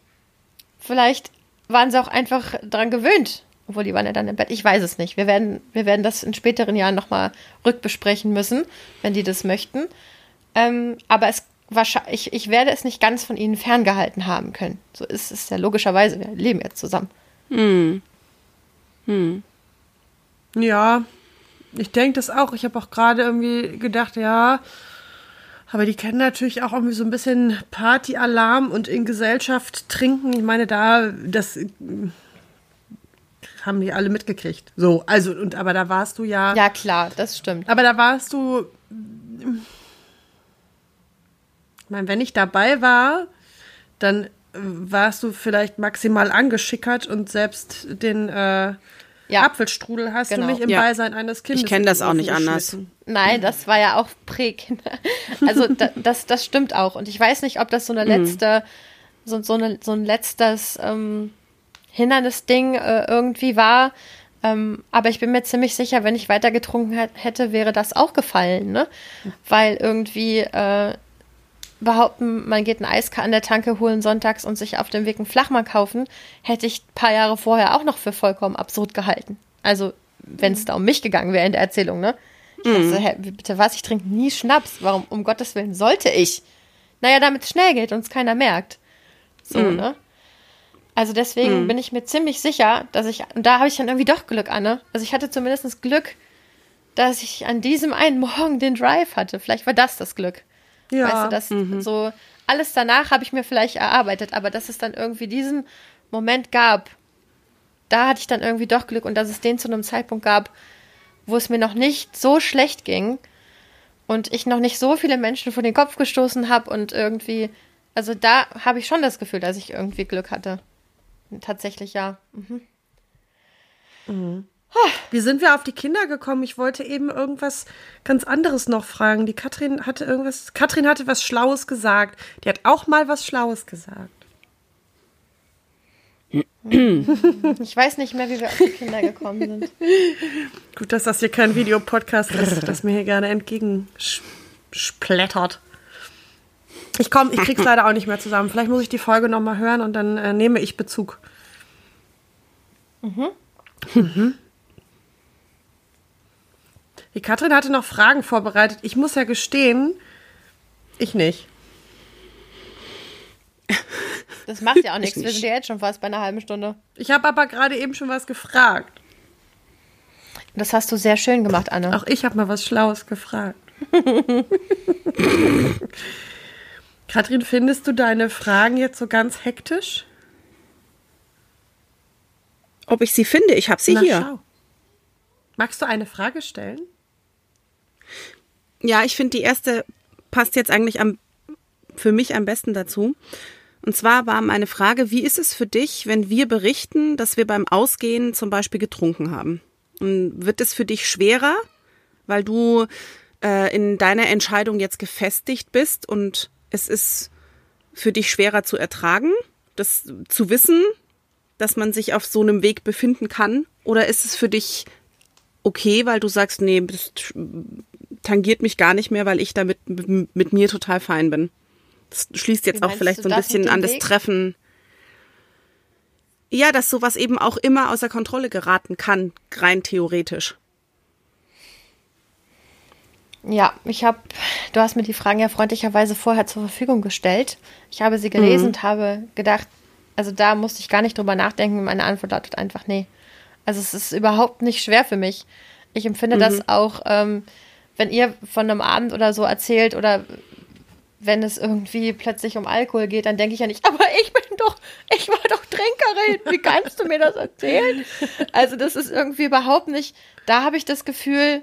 vielleicht waren sie auch einfach daran gewöhnt, obwohl die waren ja dann im Bett. Ich weiß es nicht. Wir werden, wir werden das in späteren Jahren nochmal rückbesprechen müssen, wenn die das möchten. Ähm, aber es wahrscheinlich, ich, ich werde es nicht ganz von ihnen ferngehalten haben können. So ist es ja logischerweise. Wir leben jetzt zusammen. Hm. Hm. Ja, ich denke das auch. Ich habe auch gerade irgendwie gedacht, ja, aber die kennen natürlich auch irgendwie so ein bisschen Partyalarm und in Gesellschaft trinken. Ich meine, da, das haben die alle mitgekriegt. So, also, und aber da warst du ja. Ja, klar, das stimmt. Aber da warst du. Ich meine, wenn ich dabei war, dann warst du vielleicht maximal angeschickert und selbst den äh, ja. Apfelstrudel hast genau. du nicht im ja. Beisein eines Kindes. Ich kenne das auch nicht anders. Nein, das war ja auch Prä-Kinder. Also da, das, das stimmt auch. Und ich weiß nicht, ob das so eine mhm. letzte, so, so, eine, so ein letztes ähm, Hindernisding äh, irgendwie war. Ähm, aber ich bin mir ziemlich sicher, wenn ich weiter getrunken hätte, wäre das auch gefallen, ne? Weil irgendwie äh, behaupten, man geht ein Eis an der Tanke holen sonntags und sich auf dem Weg einen Flachmann kaufen, hätte ich ein paar Jahre vorher auch noch für vollkommen absurd gehalten. Also, wenn es da um mich gegangen wäre in der Erzählung, ne? Ich mhm. dachte, hä, bitte was, ich trinke nie Schnaps. Warum, um Gottes Willen, sollte ich? Naja, damit es schnell geht und es keiner merkt. So, mhm. ne? Also deswegen mhm. bin ich mir ziemlich sicher, dass ich, und da habe ich dann irgendwie doch Glück, Anne. Also ich hatte zumindest Glück, dass ich an diesem einen Morgen den Drive hatte. Vielleicht war das das Glück. Ja. Weißt du, das mhm. so alles danach habe ich mir vielleicht erarbeitet, aber dass es dann irgendwie diesen Moment gab, da hatte ich dann irgendwie doch Glück und dass es den zu einem Zeitpunkt gab, wo es mir noch nicht so schlecht ging und ich noch nicht so viele Menschen vor den Kopf gestoßen habe und irgendwie, also da habe ich schon das Gefühl, dass ich irgendwie Glück hatte. Tatsächlich ja. Mhm. Mhm. Wie sind wir auf die Kinder gekommen? Ich wollte eben irgendwas ganz anderes noch fragen. Die Katrin hatte irgendwas. Katrin hatte was Schlaues gesagt. Die hat auch mal was Schlaues gesagt. Ich weiß nicht mehr, wie wir auf die Kinder gekommen sind. Gut, dass das hier kein Videopodcast ist, das mir hier gerne entgegensplättert. Ich komme, ich krieg's leider auch nicht mehr zusammen. Vielleicht muss ich die Folge nochmal hören und dann äh, nehme ich Bezug. Mhm. Mhm. Die Katrin hatte noch Fragen vorbereitet. Ich muss ja gestehen, ich nicht. Das macht ja auch nichts. Wir sind ja jetzt schon fast bei einer halben Stunde. Ich habe aber gerade eben schon was gefragt. Das hast du sehr schön gemacht, Anne. Auch ich habe mal was Schlaues gefragt. Katrin, findest du deine Fragen jetzt so ganz hektisch? Ob ich sie finde? Ich habe sie Na, hier. Schau. Magst du eine Frage stellen? Ja, ich finde, die erste passt jetzt eigentlich am, für mich am besten dazu. Und zwar war meine Frage, wie ist es für dich, wenn wir berichten, dass wir beim Ausgehen zum Beispiel getrunken haben? Und wird es für dich schwerer, weil du äh, in deiner Entscheidung jetzt gefestigt bist und es ist für dich schwerer zu ertragen, das zu wissen, dass man sich auf so einem Weg befinden kann? Oder ist es für dich okay, weil du sagst, nee, das tangiert mich gar nicht mehr, weil ich damit mit mir total fein bin. Das schließt jetzt auch vielleicht so ein bisschen an das Weg? Treffen. Ja, dass sowas eben auch immer außer Kontrolle geraten kann, rein theoretisch. Ja, ich habe, du hast mir die Fragen ja freundlicherweise vorher zur Verfügung gestellt. Ich habe sie gelesen mhm. und habe gedacht, also da musste ich gar nicht drüber nachdenken. Meine Antwort lautet einfach nee. Also es ist überhaupt nicht schwer für mich. Ich empfinde mhm. das auch, ähm, wenn ihr von einem Abend oder so erzählt oder wenn es irgendwie plötzlich um Alkohol geht, dann denke ich ja nicht, aber ich bin doch, ich war doch Trinkerin, wie kannst du mir das erzählen? Also das ist irgendwie überhaupt nicht, da habe ich das Gefühl,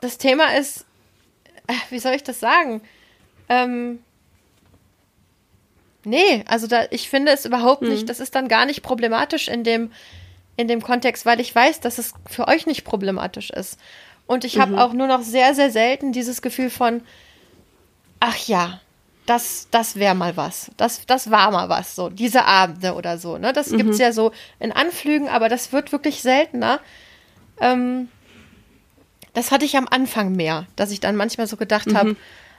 das Thema ist, äh, wie soll ich das sagen? Ähm, nee, also da, ich finde es überhaupt nicht, hm. das ist dann gar nicht problematisch in dem, in dem Kontext, weil ich weiß, dass es für euch nicht problematisch ist. Und ich habe mhm. auch nur noch sehr, sehr selten dieses Gefühl von, ach ja, das, das wäre mal was. Das, das war mal was, so, diese Abende oder so. Ne? Das mhm. es ja so in Anflügen, aber das wird wirklich seltener. Ähm, das hatte ich am Anfang mehr, dass ich dann manchmal so gedacht mhm. habe,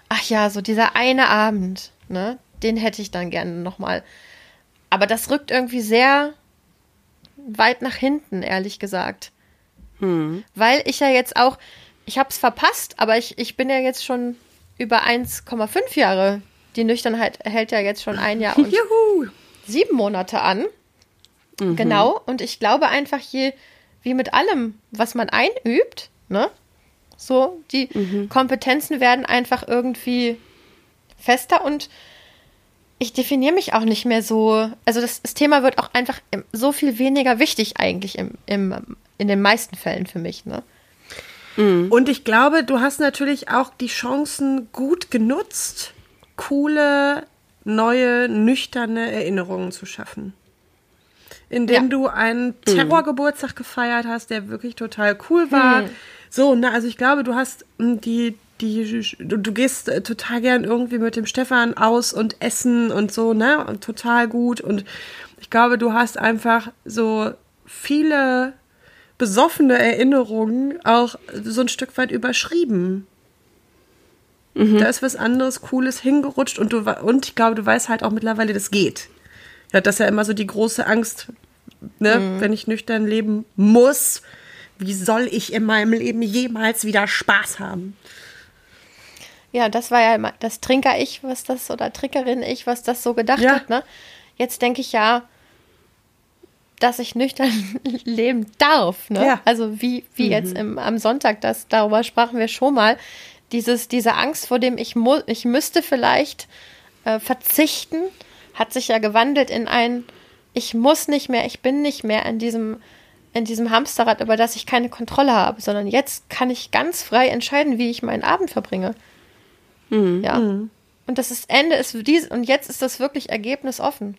ach ja, so dieser eine Abend, ne, den hätte ich dann gerne nochmal. Aber das rückt irgendwie sehr weit nach hinten, ehrlich gesagt. Hm. Weil ich ja jetzt auch, ich habe es verpasst, aber ich, ich bin ja jetzt schon über 1,5 Jahre. Die Nüchternheit hält ja jetzt schon ein Jahr und sieben Monate an. Mhm. Genau. Und ich glaube einfach, je, wie mit allem, was man einübt, ne? So, die mhm. Kompetenzen werden einfach irgendwie fester und ich definiere mich auch nicht mehr so. Also das, das Thema wird auch einfach so viel weniger wichtig eigentlich im, im, in den meisten Fällen für mich, ne? Mhm. Und ich glaube, du hast natürlich auch die Chancen gut genutzt, coole, neue, nüchterne Erinnerungen zu schaffen. Indem ja. du einen mhm. Terrorgeburtstag gefeiert hast, der wirklich total cool war. Mhm. So, ne, also ich glaube, du hast hm, die, die, du, du gehst äh, total gern irgendwie mit dem Stefan aus und essen und so, ne, und total gut. Und ich glaube, du hast einfach so viele besoffene Erinnerungen auch so ein Stück weit überschrieben. Mhm. Da ist was anderes, Cooles hingerutscht und du und ich glaube, du weißt halt auch mittlerweile, das geht. Ja, das ist ja immer so die große Angst, ne, mhm. wenn ich nüchtern leben muss. Wie soll ich in meinem Leben jemals wieder Spaß haben? Ja, das war ja immer das Trinker-Ich, was das, oder Trinkerin-Ich, was das so gedacht ja. hat, ne? Jetzt denke ich ja, dass ich nüchtern leben darf. Ne? Ja. Also wie, wie mhm. jetzt im, am Sonntag, das, darüber sprachen wir schon mal. Dieses, diese Angst vor dem, ich, mu ich müsste vielleicht äh, verzichten, hat sich ja gewandelt in ein, ich muss nicht mehr, ich bin nicht mehr in diesem, in diesem Hamsterrad, über das ich keine Kontrolle habe, sondern jetzt kann ich ganz frei entscheiden, wie ich meinen Abend verbringe. Mhm. Ja. Mhm. Und das ist Ende ist dies und jetzt ist das wirklich Ergebnis offen.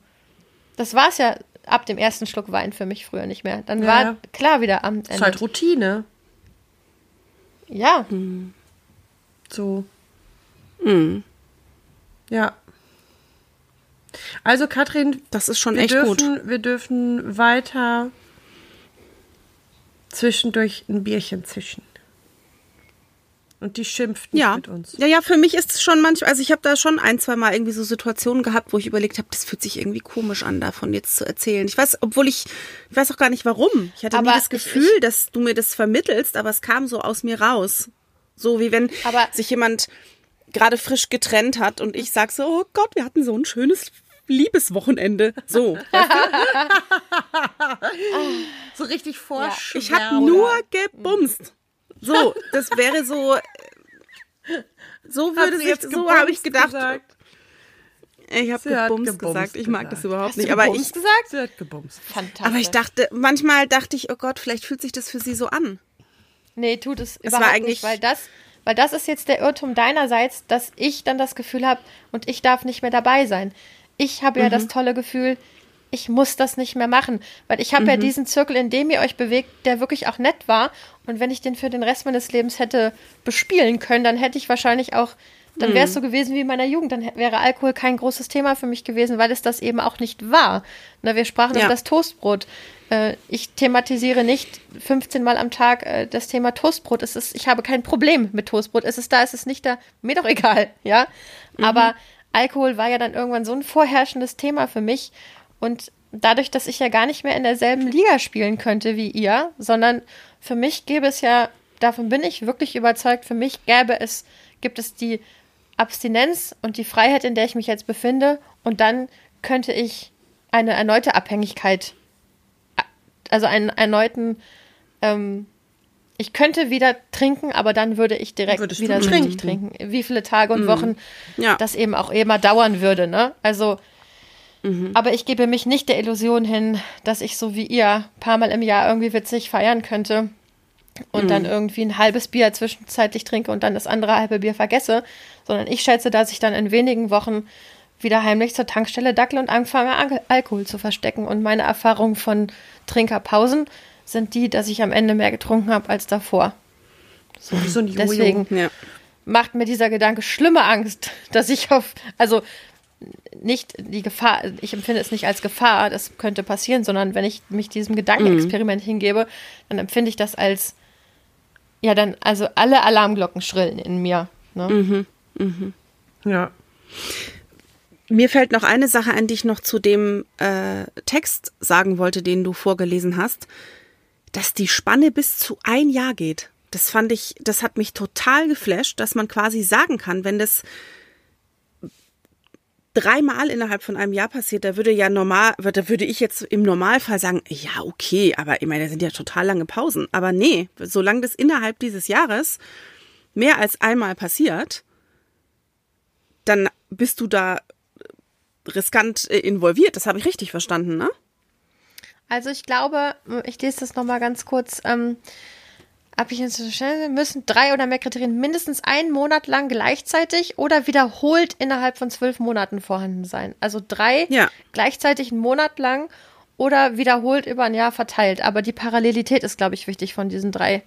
Das war es ja ab dem ersten Schluck Wein für mich früher nicht mehr. Dann ja, war klar wieder am Ende. Ist halt Routine. Ja. Mhm. So. Mhm. Ja. Also Katrin, das ist schon echt dürfen, gut. Wir dürfen weiter zwischendurch ein Bierchen zischen. Und die schimpft nicht ja. mit uns. Ja, ja, für mich ist es schon manchmal, also ich habe da schon ein, zwei Mal irgendwie so Situationen gehabt, wo ich überlegt habe, das fühlt sich irgendwie komisch an, davon jetzt zu erzählen. Ich weiß, obwohl ich, ich weiß auch gar nicht warum. Ich hatte aber nie das Gefühl, ich, dass du mir das vermittelst, aber es kam so aus mir raus. So wie wenn aber, sich jemand gerade frisch getrennt hat und ich sag so, oh Gott, wir hatten so ein schönes Liebeswochenende. So. so richtig vorschwärmen. Ja. Ich habe nur gebumst. So, das wäre so. So würde sich, so habe ich gedacht. Gesagt. Ich habe gebumst, gesagt. Ich mag das überhaupt Hast nicht. aber ich gesagt? Sie hat gebumst. Fantastisch. Aber ich dachte, manchmal dachte ich, oh Gott, vielleicht fühlt sich das für sie so an. Nee, tut es, es überhaupt nicht, weil das, weil das ist jetzt der Irrtum deinerseits, dass ich dann das Gefühl habe und ich darf nicht mehr dabei sein. Ich habe ja mhm. das tolle Gefühl, ich muss das nicht mehr machen, weil ich habe mhm. ja diesen Zirkel, in dem ihr euch bewegt, der wirklich auch nett war. Und wenn ich den für den Rest meines Lebens hätte bespielen können, dann hätte ich wahrscheinlich auch, dann wäre es mhm. so gewesen wie in meiner Jugend. Dann wäre Alkohol kein großes Thema für mich gewesen, weil es das eben auch nicht war. Na, wir sprachen ja. über das Toastbrot. Äh, ich thematisiere nicht 15 Mal am Tag äh, das Thema Toastbrot. Es ist, ich habe kein Problem mit Toastbrot. Es ist da, es ist nicht da. Mir doch egal, ja. Mhm. Aber Alkohol war ja dann irgendwann so ein vorherrschendes Thema für mich. Und dadurch, dass ich ja gar nicht mehr in derselben Liga spielen könnte wie ihr, sondern für mich gäbe es ja, davon bin ich wirklich überzeugt, für mich gäbe es, gibt es die Abstinenz und die Freiheit, in der ich mich jetzt befinde, und dann könnte ich eine erneute Abhängigkeit also einen erneuten, ähm, ich könnte wieder trinken, aber dann würde ich direkt Würdest wieder richtig trinken. Wie viele Tage und mhm. Wochen ja. das eben auch immer dauern würde, ne? Also, mhm. aber ich gebe mich nicht der Illusion hin, dass ich so wie ihr ein paar Mal im Jahr irgendwie witzig feiern könnte und mhm. dann irgendwie ein halbes Bier zwischenzeitlich trinke und dann das andere halbe Bier vergesse, sondern ich schätze, dass ich dann in wenigen Wochen wieder heimlich zur Tankstelle dackel und anfange, Al Alkohol zu verstecken. Und meine Erfahrungen von Trinkerpausen sind die, dass ich am Ende mehr getrunken habe als davor. So, so deswegen ja. macht mir dieser Gedanke schlimme Angst, dass ich auf, also nicht die Gefahr, ich empfinde es nicht als Gefahr, das könnte passieren, sondern wenn ich mich diesem Gedankenexperiment mhm. hingebe, dann empfinde ich das als, ja, dann, also alle Alarmglocken schrillen in mir. Ne? Mhm. Mhm. Ja. Mir fällt noch eine Sache ein, die ich noch zu dem äh, Text sagen wollte, den du vorgelesen hast, dass die Spanne bis zu ein Jahr geht. Das fand ich, das hat mich total geflasht, dass man quasi sagen kann, wenn das dreimal innerhalb von einem Jahr passiert, da würde ja normal, da würde ich jetzt im Normalfall sagen, ja, okay, aber ich meine, da sind ja total lange Pausen. Aber nee, solange das innerhalb dieses Jahres mehr als einmal passiert, dann bist du da riskant äh, involviert. Das habe ich richtig verstanden, ne? Also ich glaube, ich lese das nochmal ganz kurz. Ähm, habe ich jetzt müssen drei oder mehr Kriterien mindestens einen Monat lang gleichzeitig oder wiederholt innerhalb von zwölf Monaten vorhanden sein. Also drei ja. gleichzeitig einen Monat lang oder wiederholt über ein Jahr verteilt. Aber die Parallelität ist, glaube ich, wichtig von diesen drei.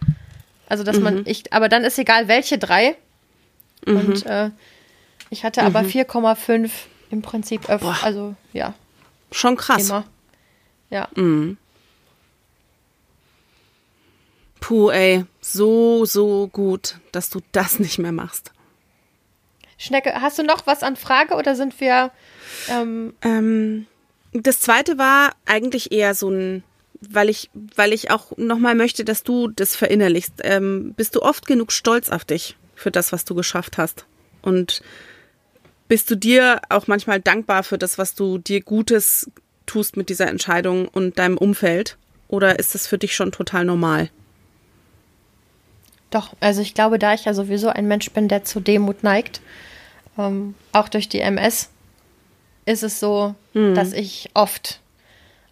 Also dass mhm. man, ich, aber dann ist egal welche drei. Mhm. Und äh, ich hatte aber 4,5 mhm im Prinzip öfter. Also ja. Schon krass. Immer. Ja. Mhm. Puh, ey, so, so gut, dass du das nicht mehr machst. Schnecke, hast du noch was an Frage oder sind wir. Ähm ähm, das zweite war eigentlich eher so ein, weil ich, weil ich auch nochmal möchte, dass du das verinnerlichst. Ähm, bist du oft genug stolz auf dich für das, was du geschafft hast? Und bist du dir auch manchmal dankbar für das, was du dir Gutes tust mit dieser Entscheidung und deinem Umfeld? Oder ist das für dich schon total normal? Doch, also ich glaube, da ich ja sowieso ein Mensch bin, der zu Demut neigt, ähm, auch durch die MS, ist es so, mhm. dass ich oft,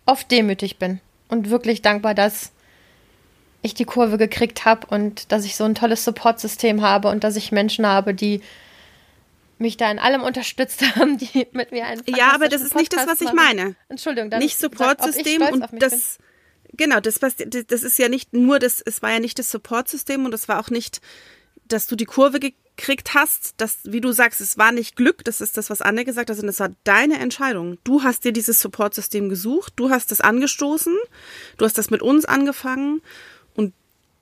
oft demütig bin und wirklich dankbar, dass ich die Kurve gekriegt habe und dass ich so ein tolles Supportsystem habe und dass ich Menschen habe, die mich da in allem unterstützt haben, die mit mir einen Ja, aber das ist Podcast nicht das, was ich meine. Entschuldigung, dann nicht Supportsystem und das bin. genau, das das ist ja nicht nur das es war ja nicht das Supportsystem und es war auch nicht, dass du die Kurve gekriegt hast, das wie du sagst, es war nicht Glück, das ist das was Anne gesagt hat, sondern es war deine Entscheidung. Du hast dir dieses Supportsystem gesucht, du hast es angestoßen, du hast das mit uns angefangen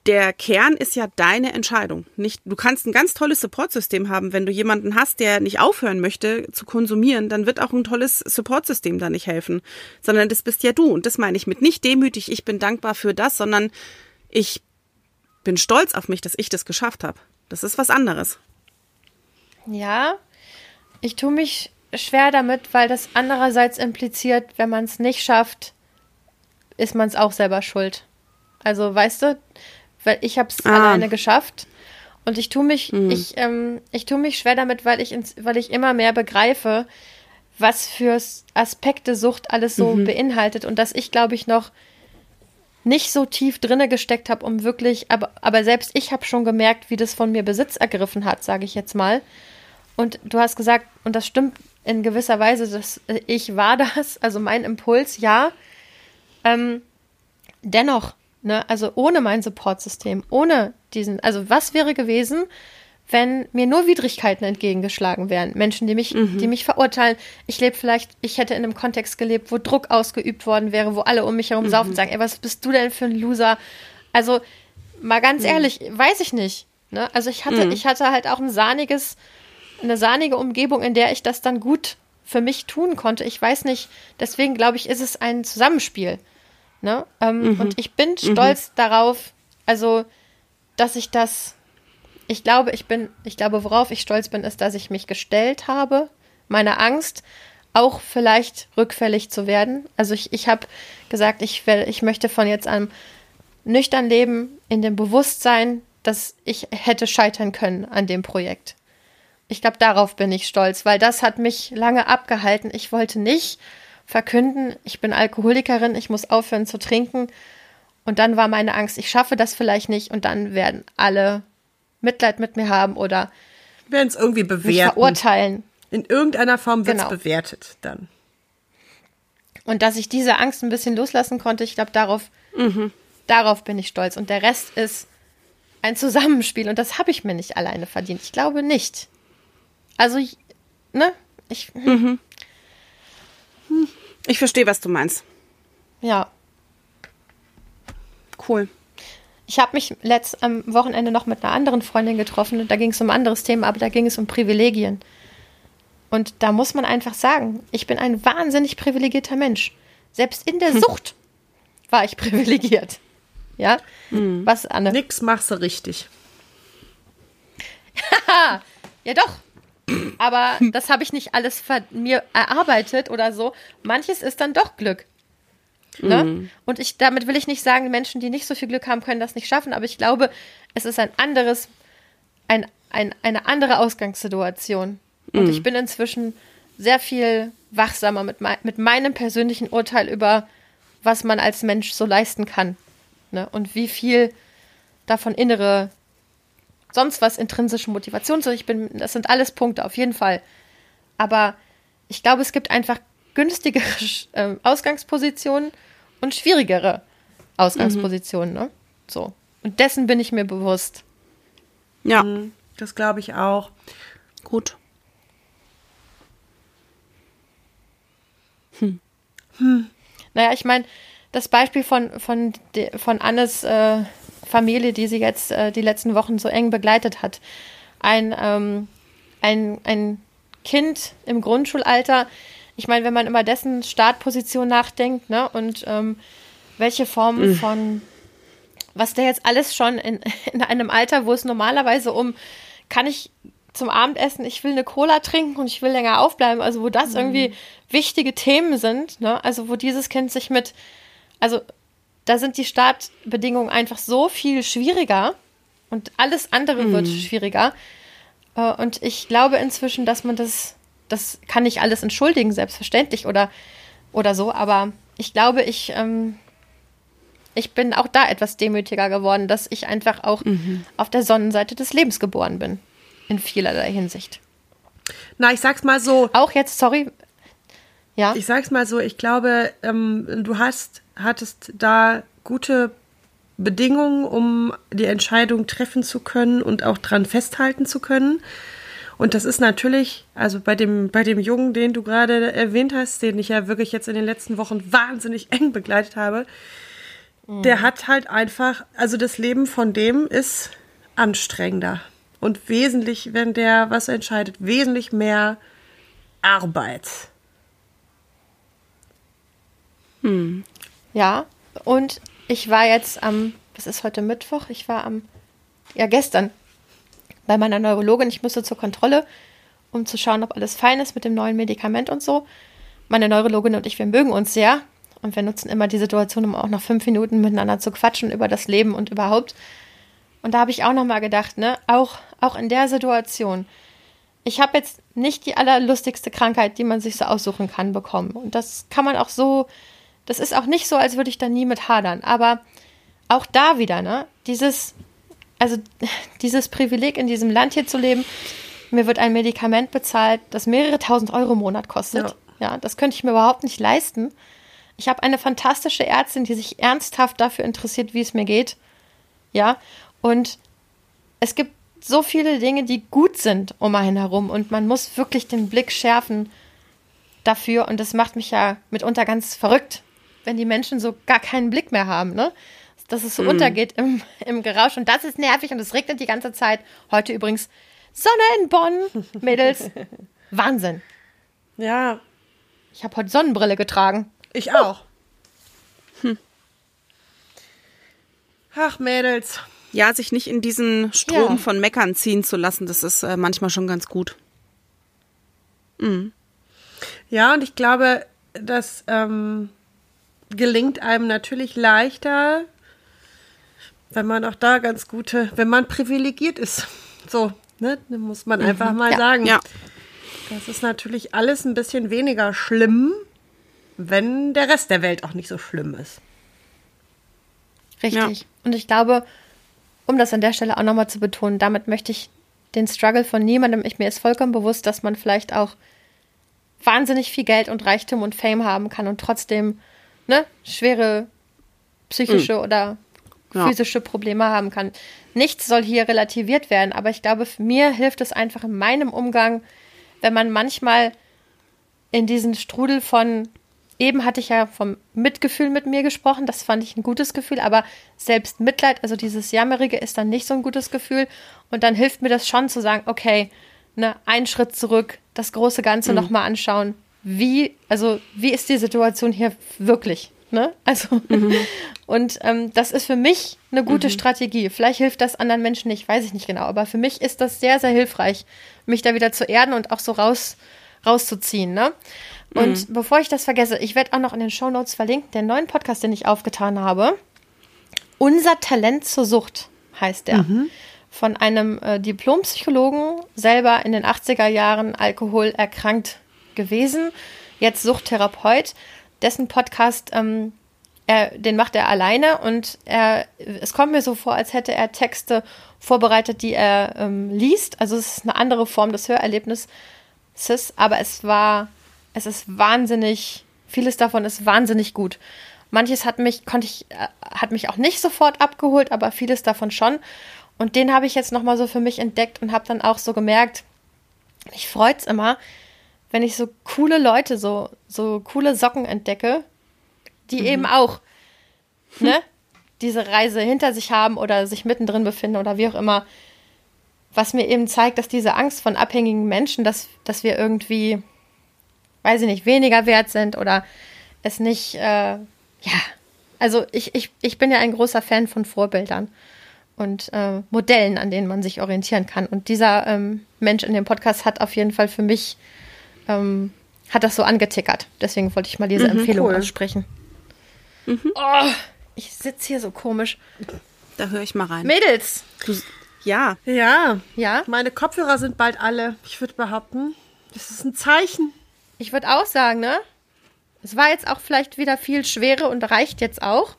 der Kern ist ja deine Entscheidung. Nicht, du kannst ein ganz tolles Supportsystem haben. Wenn du jemanden hast, der nicht aufhören möchte zu konsumieren, dann wird auch ein tolles Supportsystem da nicht helfen. Sondern das bist ja du. Und das meine ich mit nicht demütig, ich bin dankbar für das, sondern ich bin stolz auf mich, dass ich das geschafft habe. Das ist was anderes. Ja, ich tue mich schwer damit, weil das andererseits impliziert, wenn man es nicht schafft, ist man es auch selber schuld. Also, weißt du, weil ich habe es ah. alleine geschafft. Und ich tue mich, mhm. ich, ähm, ich tue mich schwer damit, weil ich, ins, weil ich immer mehr begreife, was für Aspekte Sucht alles so mhm. beinhaltet und dass ich, glaube ich, noch nicht so tief drinne gesteckt habe, um wirklich, aber, aber selbst ich habe schon gemerkt, wie das von mir Besitz ergriffen hat, sage ich jetzt mal. Und du hast gesagt, und das stimmt in gewisser Weise, dass ich war das, also mein Impuls, ja. Ähm, dennoch Ne? Also ohne mein Supportsystem, ohne diesen, also was wäre gewesen, wenn mir nur Widrigkeiten entgegengeschlagen wären? Menschen, die mich, mhm. die mich verurteilen. Ich lebe vielleicht, ich hätte in einem Kontext gelebt, wo Druck ausgeübt worden wäre, wo alle um mich herum mhm. saufen und sagen, ey, was bist du denn für ein Loser? Also, mal ganz mhm. ehrlich, weiß ich nicht. Ne? Also ich hatte, mhm. ich hatte halt auch ein sahniges, eine sahnige Umgebung, in der ich das dann gut für mich tun konnte. Ich weiß nicht, deswegen glaube ich, ist es ein Zusammenspiel. Ne? Ähm, mhm. Und ich bin mhm. stolz mhm. darauf, also, dass ich das, ich glaube, ich bin, ich glaube, worauf ich stolz bin, ist, dass ich mich gestellt habe, meine Angst, auch vielleicht rückfällig zu werden. Also ich, ich habe gesagt, ich, will, ich möchte von jetzt an nüchtern leben, in dem Bewusstsein, dass ich hätte scheitern können an dem Projekt. Ich glaube, darauf bin ich stolz, weil das hat mich lange abgehalten. Ich wollte nicht verkünden, ich bin Alkoholikerin, ich muss aufhören zu trinken. Und dann war meine Angst, ich schaffe das vielleicht nicht und dann werden alle Mitleid mit mir haben oder werden es irgendwie bewerten. verurteilen. In irgendeiner Form wird es genau. bewertet dann. Und dass ich diese Angst ein bisschen loslassen konnte, ich glaube, darauf, mhm. darauf bin ich stolz. Und der Rest ist ein Zusammenspiel und das habe ich mir nicht alleine verdient. Ich glaube nicht. Also, ich, ne? Ich. Mhm. Ich verstehe, was du meinst. Ja. Cool. Ich habe mich letzt am Wochenende noch mit einer anderen Freundin getroffen und da ging es um ein anderes Thema, aber da ging es um Privilegien. Und da muss man einfach sagen, ich bin ein wahnsinnig privilegierter Mensch. Selbst in der hm. Sucht war ich privilegiert. Ja? Mhm. Was, Anne? Nix machst du richtig. ja, doch. Aber das habe ich nicht alles mir erarbeitet oder so. Manches ist dann doch Glück. Ne? Mhm. Und ich, damit will ich nicht sagen, Menschen, die nicht so viel Glück haben, können das nicht schaffen, aber ich glaube, es ist ein anderes, ein, ein, eine andere Ausgangssituation. Und mhm. ich bin inzwischen sehr viel wachsamer mit, mein, mit meinem persönlichen Urteil über, was man als Mensch so leisten kann. Ne? Und wie viel davon innere sonst was intrinsische Motivation. So, ich bin, das sind alles Punkte, auf jeden Fall. Aber ich glaube, es gibt einfach günstigere äh, Ausgangspositionen und schwierigere Ausgangspositionen, mhm. ne? So. Und dessen bin ich mir bewusst. Ja. Mhm, das glaube ich auch. Gut. Hm. Hm. Naja, ich meine, das Beispiel von, von, von Annes äh, Familie, die sie jetzt äh, die letzten Wochen so eng begleitet hat. Ein, ähm, ein, ein Kind im Grundschulalter, ich meine, wenn man über dessen Startposition nachdenkt, ne, und ähm, welche Form mhm. von, was der jetzt alles schon in, in einem Alter, wo es normalerweise um, kann ich zum Abendessen, ich will eine Cola trinken und ich will länger aufbleiben, also wo das mhm. irgendwie wichtige Themen sind, ne, also wo dieses Kind sich mit, also da sind die Startbedingungen einfach so viel schwieriger und alles andere mhm. wird schwieriger. Äh, und ich glaube inzwischen, dass man das, das kann nicht alles entschuldigen, selbstverständlich oder, oder so, aber ich glaube, ich, ähm, ich bin auch da etwas demütiger geworden, dass ich einfach auch mhm. auf der Sonnenseite des Lebens geboren bin. In vielerlei Hinsicht. Na, ich sag's mal so. Auch jetzt, sorry. Ja. Ich sag's mal so, ich glaube, ähm, du hast hattest da gute Bedingungen, um die Entscheidung treffen zu können und auch dran festhalten zu können. Und das ist natürlich, also bei dem, bei dem Jungen, den du gerade erwähnt hast, den ich ja wirklich jetzt in den letzten Wochen wahnsinnig eng begleitet habe, mhm. der hat halt einfach, also das Leben von dem ist anstrengender. Und wesentlich, wenn der was entscheidet, wesentlich mehr Arbeit. Hm. Ja, und ich war jetzt am, was ist heute Mittwoch? Ich war am, ja, gestern bei meiner Neurologin. Ich musste zur Kontrolle, um zu schauen, ob alles fein ist mit dem neuen Medikament und so. Meine Neurologin und ich, wir mögen uns sehr. Und wir nutzen immer die Situation, um auch noch fünf Minuten miteinander zu quatschen über das Leben und überhaupt. Und da habe ich auch noch mal gedacht, ne, auch, auch in der Situation. Ich habe jetzt nicht die allerlustigste Krankheit, die man sich so aussuchen kann, bekommen. Und das kann man auch so das ist auch nicht so, als würde ich da nie mit hadern. Aber auch da wieder, ne? Dieses, also dieses Privileg in diesem Land hier zu leben, mir wird ein Medikament bezahlt, das mehrere tausend Euro im Monat kostet. Ja, ja das könnte ich mir überhaupt nicht leisten. Ich habe eine fantastische Ärztin, die sich ernsthaft dafür interessiert, wie es mir geht. Ja, und es gibt so viele Dinge, die gut sind um einen herum und man muss wirklich den Blick schärfen dafür und das macht mich ja mitunter ganz verrückt, wenn die Menschen so gar keinen Blick mehr haben, ne? Dass es so mm. untergeht im, im Gerausch. Und das ist nervig und es regnet die ganze Zeit. Heute übrigens Sonne in Bonn, Mädels. Wahnsinn. Ja. Ich habe heute Sonnenbrille getragen. Ich auch. Hm. Ach, Mädels. Ja, sich nicht in diesen Strom ja. von Meckern ziehen zu lassen, das ist äh, manchmal schon ganz gut. Mhm. Ja, und ich glaube, das ähm, gelingt einem natürlich leichter, wenn man auch da ganz gute, wenn man privilegiert ist. So, ne? Dann muss man einfach mhm. mal ja. sagen. Ja. Das ist natürlich alles ein bisschen weniger schlimm, wenn der Rest der Welt auch nicht so schlimm ist. Richtig. Ja. Und ich glaube, um das an der Stelle auch nochmal zu betonen, damit möchte ich den Struggle von niemandem, ich mir ist vollkommen bewusst, dass man vielleicht auch wahnsinnig viel Geld und Reichtum und Fame haben kann und trotzdem ne, schwere psychische mhm. oder physische ja. Probleme haben kann. Nichts soll hier relativiert werden, aber ich glaube, mir hilft es einfach in meinem Umgang, wenn man manchmal in diesen Strudel von eben hatte ich ja vom Mitgefühl mit mir gesprochen, das fand ich ein gutes Gefühl, aber selbst Mitleid, also dieses Jammerige ist dann nicht so ein gutes Gefühl und dann hilft mir das schon zu sagen, okay, ne, einen Schritt zurück, das große Ganze mhm. nochmal anschauen. Wie, also, wie ist die Situation hier wirklich? Ne? Also, mhm. und ähm, das ist für mich eine gute mhm. Strategie. Vielleicht hilft das anderen Menschen nicht, weiß ich nicht genau, aber für mich ist das sehr, sehr hilfreich, mich da wieder zu erden und auch so raus, rauszuziehen. Ne? Und mhm. bevor ich das vergesse, ich werde auch noch in den Show Notes verlinken, den neuen Podcast, den ich aufgetan habe. Unser Talent zur Sucht heißt der. Mhm. Von einem äh, Diplompsychologen, selber in den 80er Jahren Alkohol erkrankt gewesen, jetzt Suchttherapeut. Dessen Podcast, ähm, er, den macht er alleine und er, es kommt mir so vor, als hätte er Texte vorbereitet, die er ähm, liest. Also es ist eine andere Form des Hörerlebnisses, aber es war es ist wahnsinnig, vieles davon ist wahnsinnig gut. Manches hat mich, konnte ich, äh, hat mich auch nicht sofort abgeholt, aber vieles davon schon. Und den habe ich jetzt nochmal so für mich entdeckt und habe dann auch so gemerkt, mich freut es immer, wenn ich so coole Leute, so, so coole Socken entdecke, die mhm. eben auch, ne, diese Reise hinter sich haben oder sich mittendrin befinden oder wie auch immer. Was mir eben zeigt, dass diese Angst von abhängigen Menschen, dass, dass wir irgendwie weiß ich nicht, weniger wert sind oder es nicht, äh, ja, also ich, ich, ich bin ja ein großer Fan von Vorbildern und äh, Modellen, an denen man sich orientieren kann. Und dieser ähm, Mensch in dem Podcast hat auf jeden Fall für mich, ähm, hat das so angetickert. Deswegen wollte ich mal diese mhm, Empfehlung cool. aussprechen. Mhm. Oh, ich sitze hier so komisch. Da höre ich mal rein. Mädels! Du, ja. Ja. Ja. Meine Kopfhörer sind bald alle. Ich würde behaupten, das ist ein Zeichen. Ich würde auch sagen, ne? Es war jetzt auch vielleicht wieder viel Schwere und reicht jetzt auch.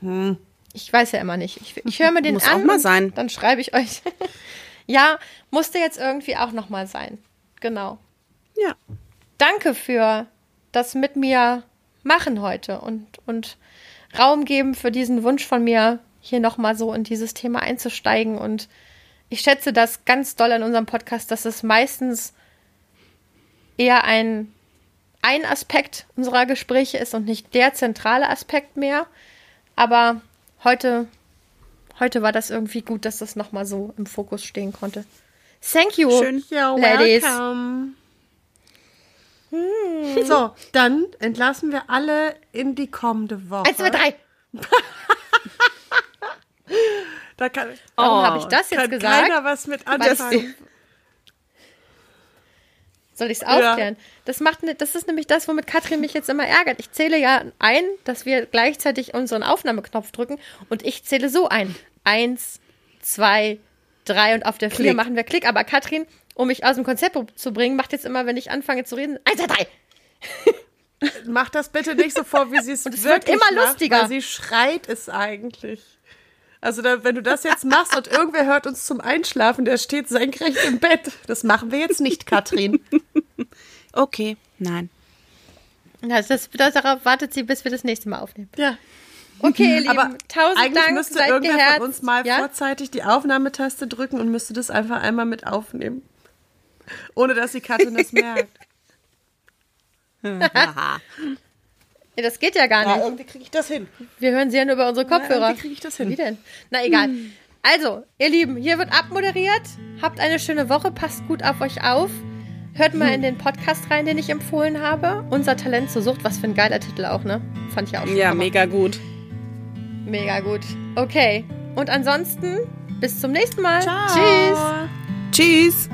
Hm. Ich weiß ja immer nicht. Ich, ich höre mir den Muss an. Auch mal sein. Dann schreibe ich euch. ja, musste jetzt irgendwie auch noch mal sein. Genau. Ja. Danke für das mit mir machen heute und, und Raum geben für diesen Wunsch von mir, hier noch mal so in dieses Thema einzusteigen. Und ich schätze das ganz doll an unserem Podcast, dass es meistens eher ein, ein Aspekt unserer Gespräche ist und nicht der zentrale Aspekt mehr. Aber heute, heute war das irgendwie gut, dass das nochmal so im Fokus stehen konnte. Thank you, Schön. You're Ladies. Welcome. Hm. So, dann entlassen wir alle in die kommende Woche. Eins, zwei, drei. da kann, Warum oh, habe ich das jetzt gesagt? Keiner was mit anfangen. Soll ich es aufklären? Ja. Das macht, das ist nämlich das, womit Katrin mich jetzt immer ärgert. Ich zähle ja ein, dass wir gleichzeitig unseren Aufnahmeknopf drücken und ich zähle so ein. Eins, zwei, drei und auf der Klick. vier machen wir Klick. Aber Katrin, um mich aus dem Konzept zu bringen, macht jetzt immer, wenn ich anfange zu reden, eins, zwei, drei. Mach das bitte nicht so vor, wie sie es es wird immer macht, lustiger. Weil sie schreit es eigentlich. Also da, wenn du das jetzt machst und irgendwer hört uns zum Einschlafen, der steht senkrecht im Bett. Das machen wir jetzt nicht, Katrin. Okay, nein. Das, das, darauf wartet sie, bis wir das nächste Mal aufnehmen. Ja. Okay, ihr Lieben, Aber tausend eigentlich Dank. müsste seid irgendwer geherzt. von uns mal ja? vorzeitig die Aufnahmetaste drücken und müsste das einfach einmal mit aufnehmen. Ohne dass die Katrin das merkt. Ja, das geht ja gar nicht. Ja, irgendwie kriege ich das hin. Wir hören sie ja nur über unsere Kopfhörer. Ja, wie kriege ich das hin? Wie denn? Na egal. Hm. Also, ihr Lieben, hier wird abmoderiert. Habt eine schöne Woche, passt gut auf euch auf. Hört mal hm. in den Podcast rein, den ich empfohlen habe. Unser Talent zur Sucht. Was für ein geiler Titel auch, ne? Fand ich auch schon. Ja, Hammer. mega gut. Mega gut. Okay. Und ansonsten, bis zum nächsten Mal. Ciao. Tschüss. Tschüss.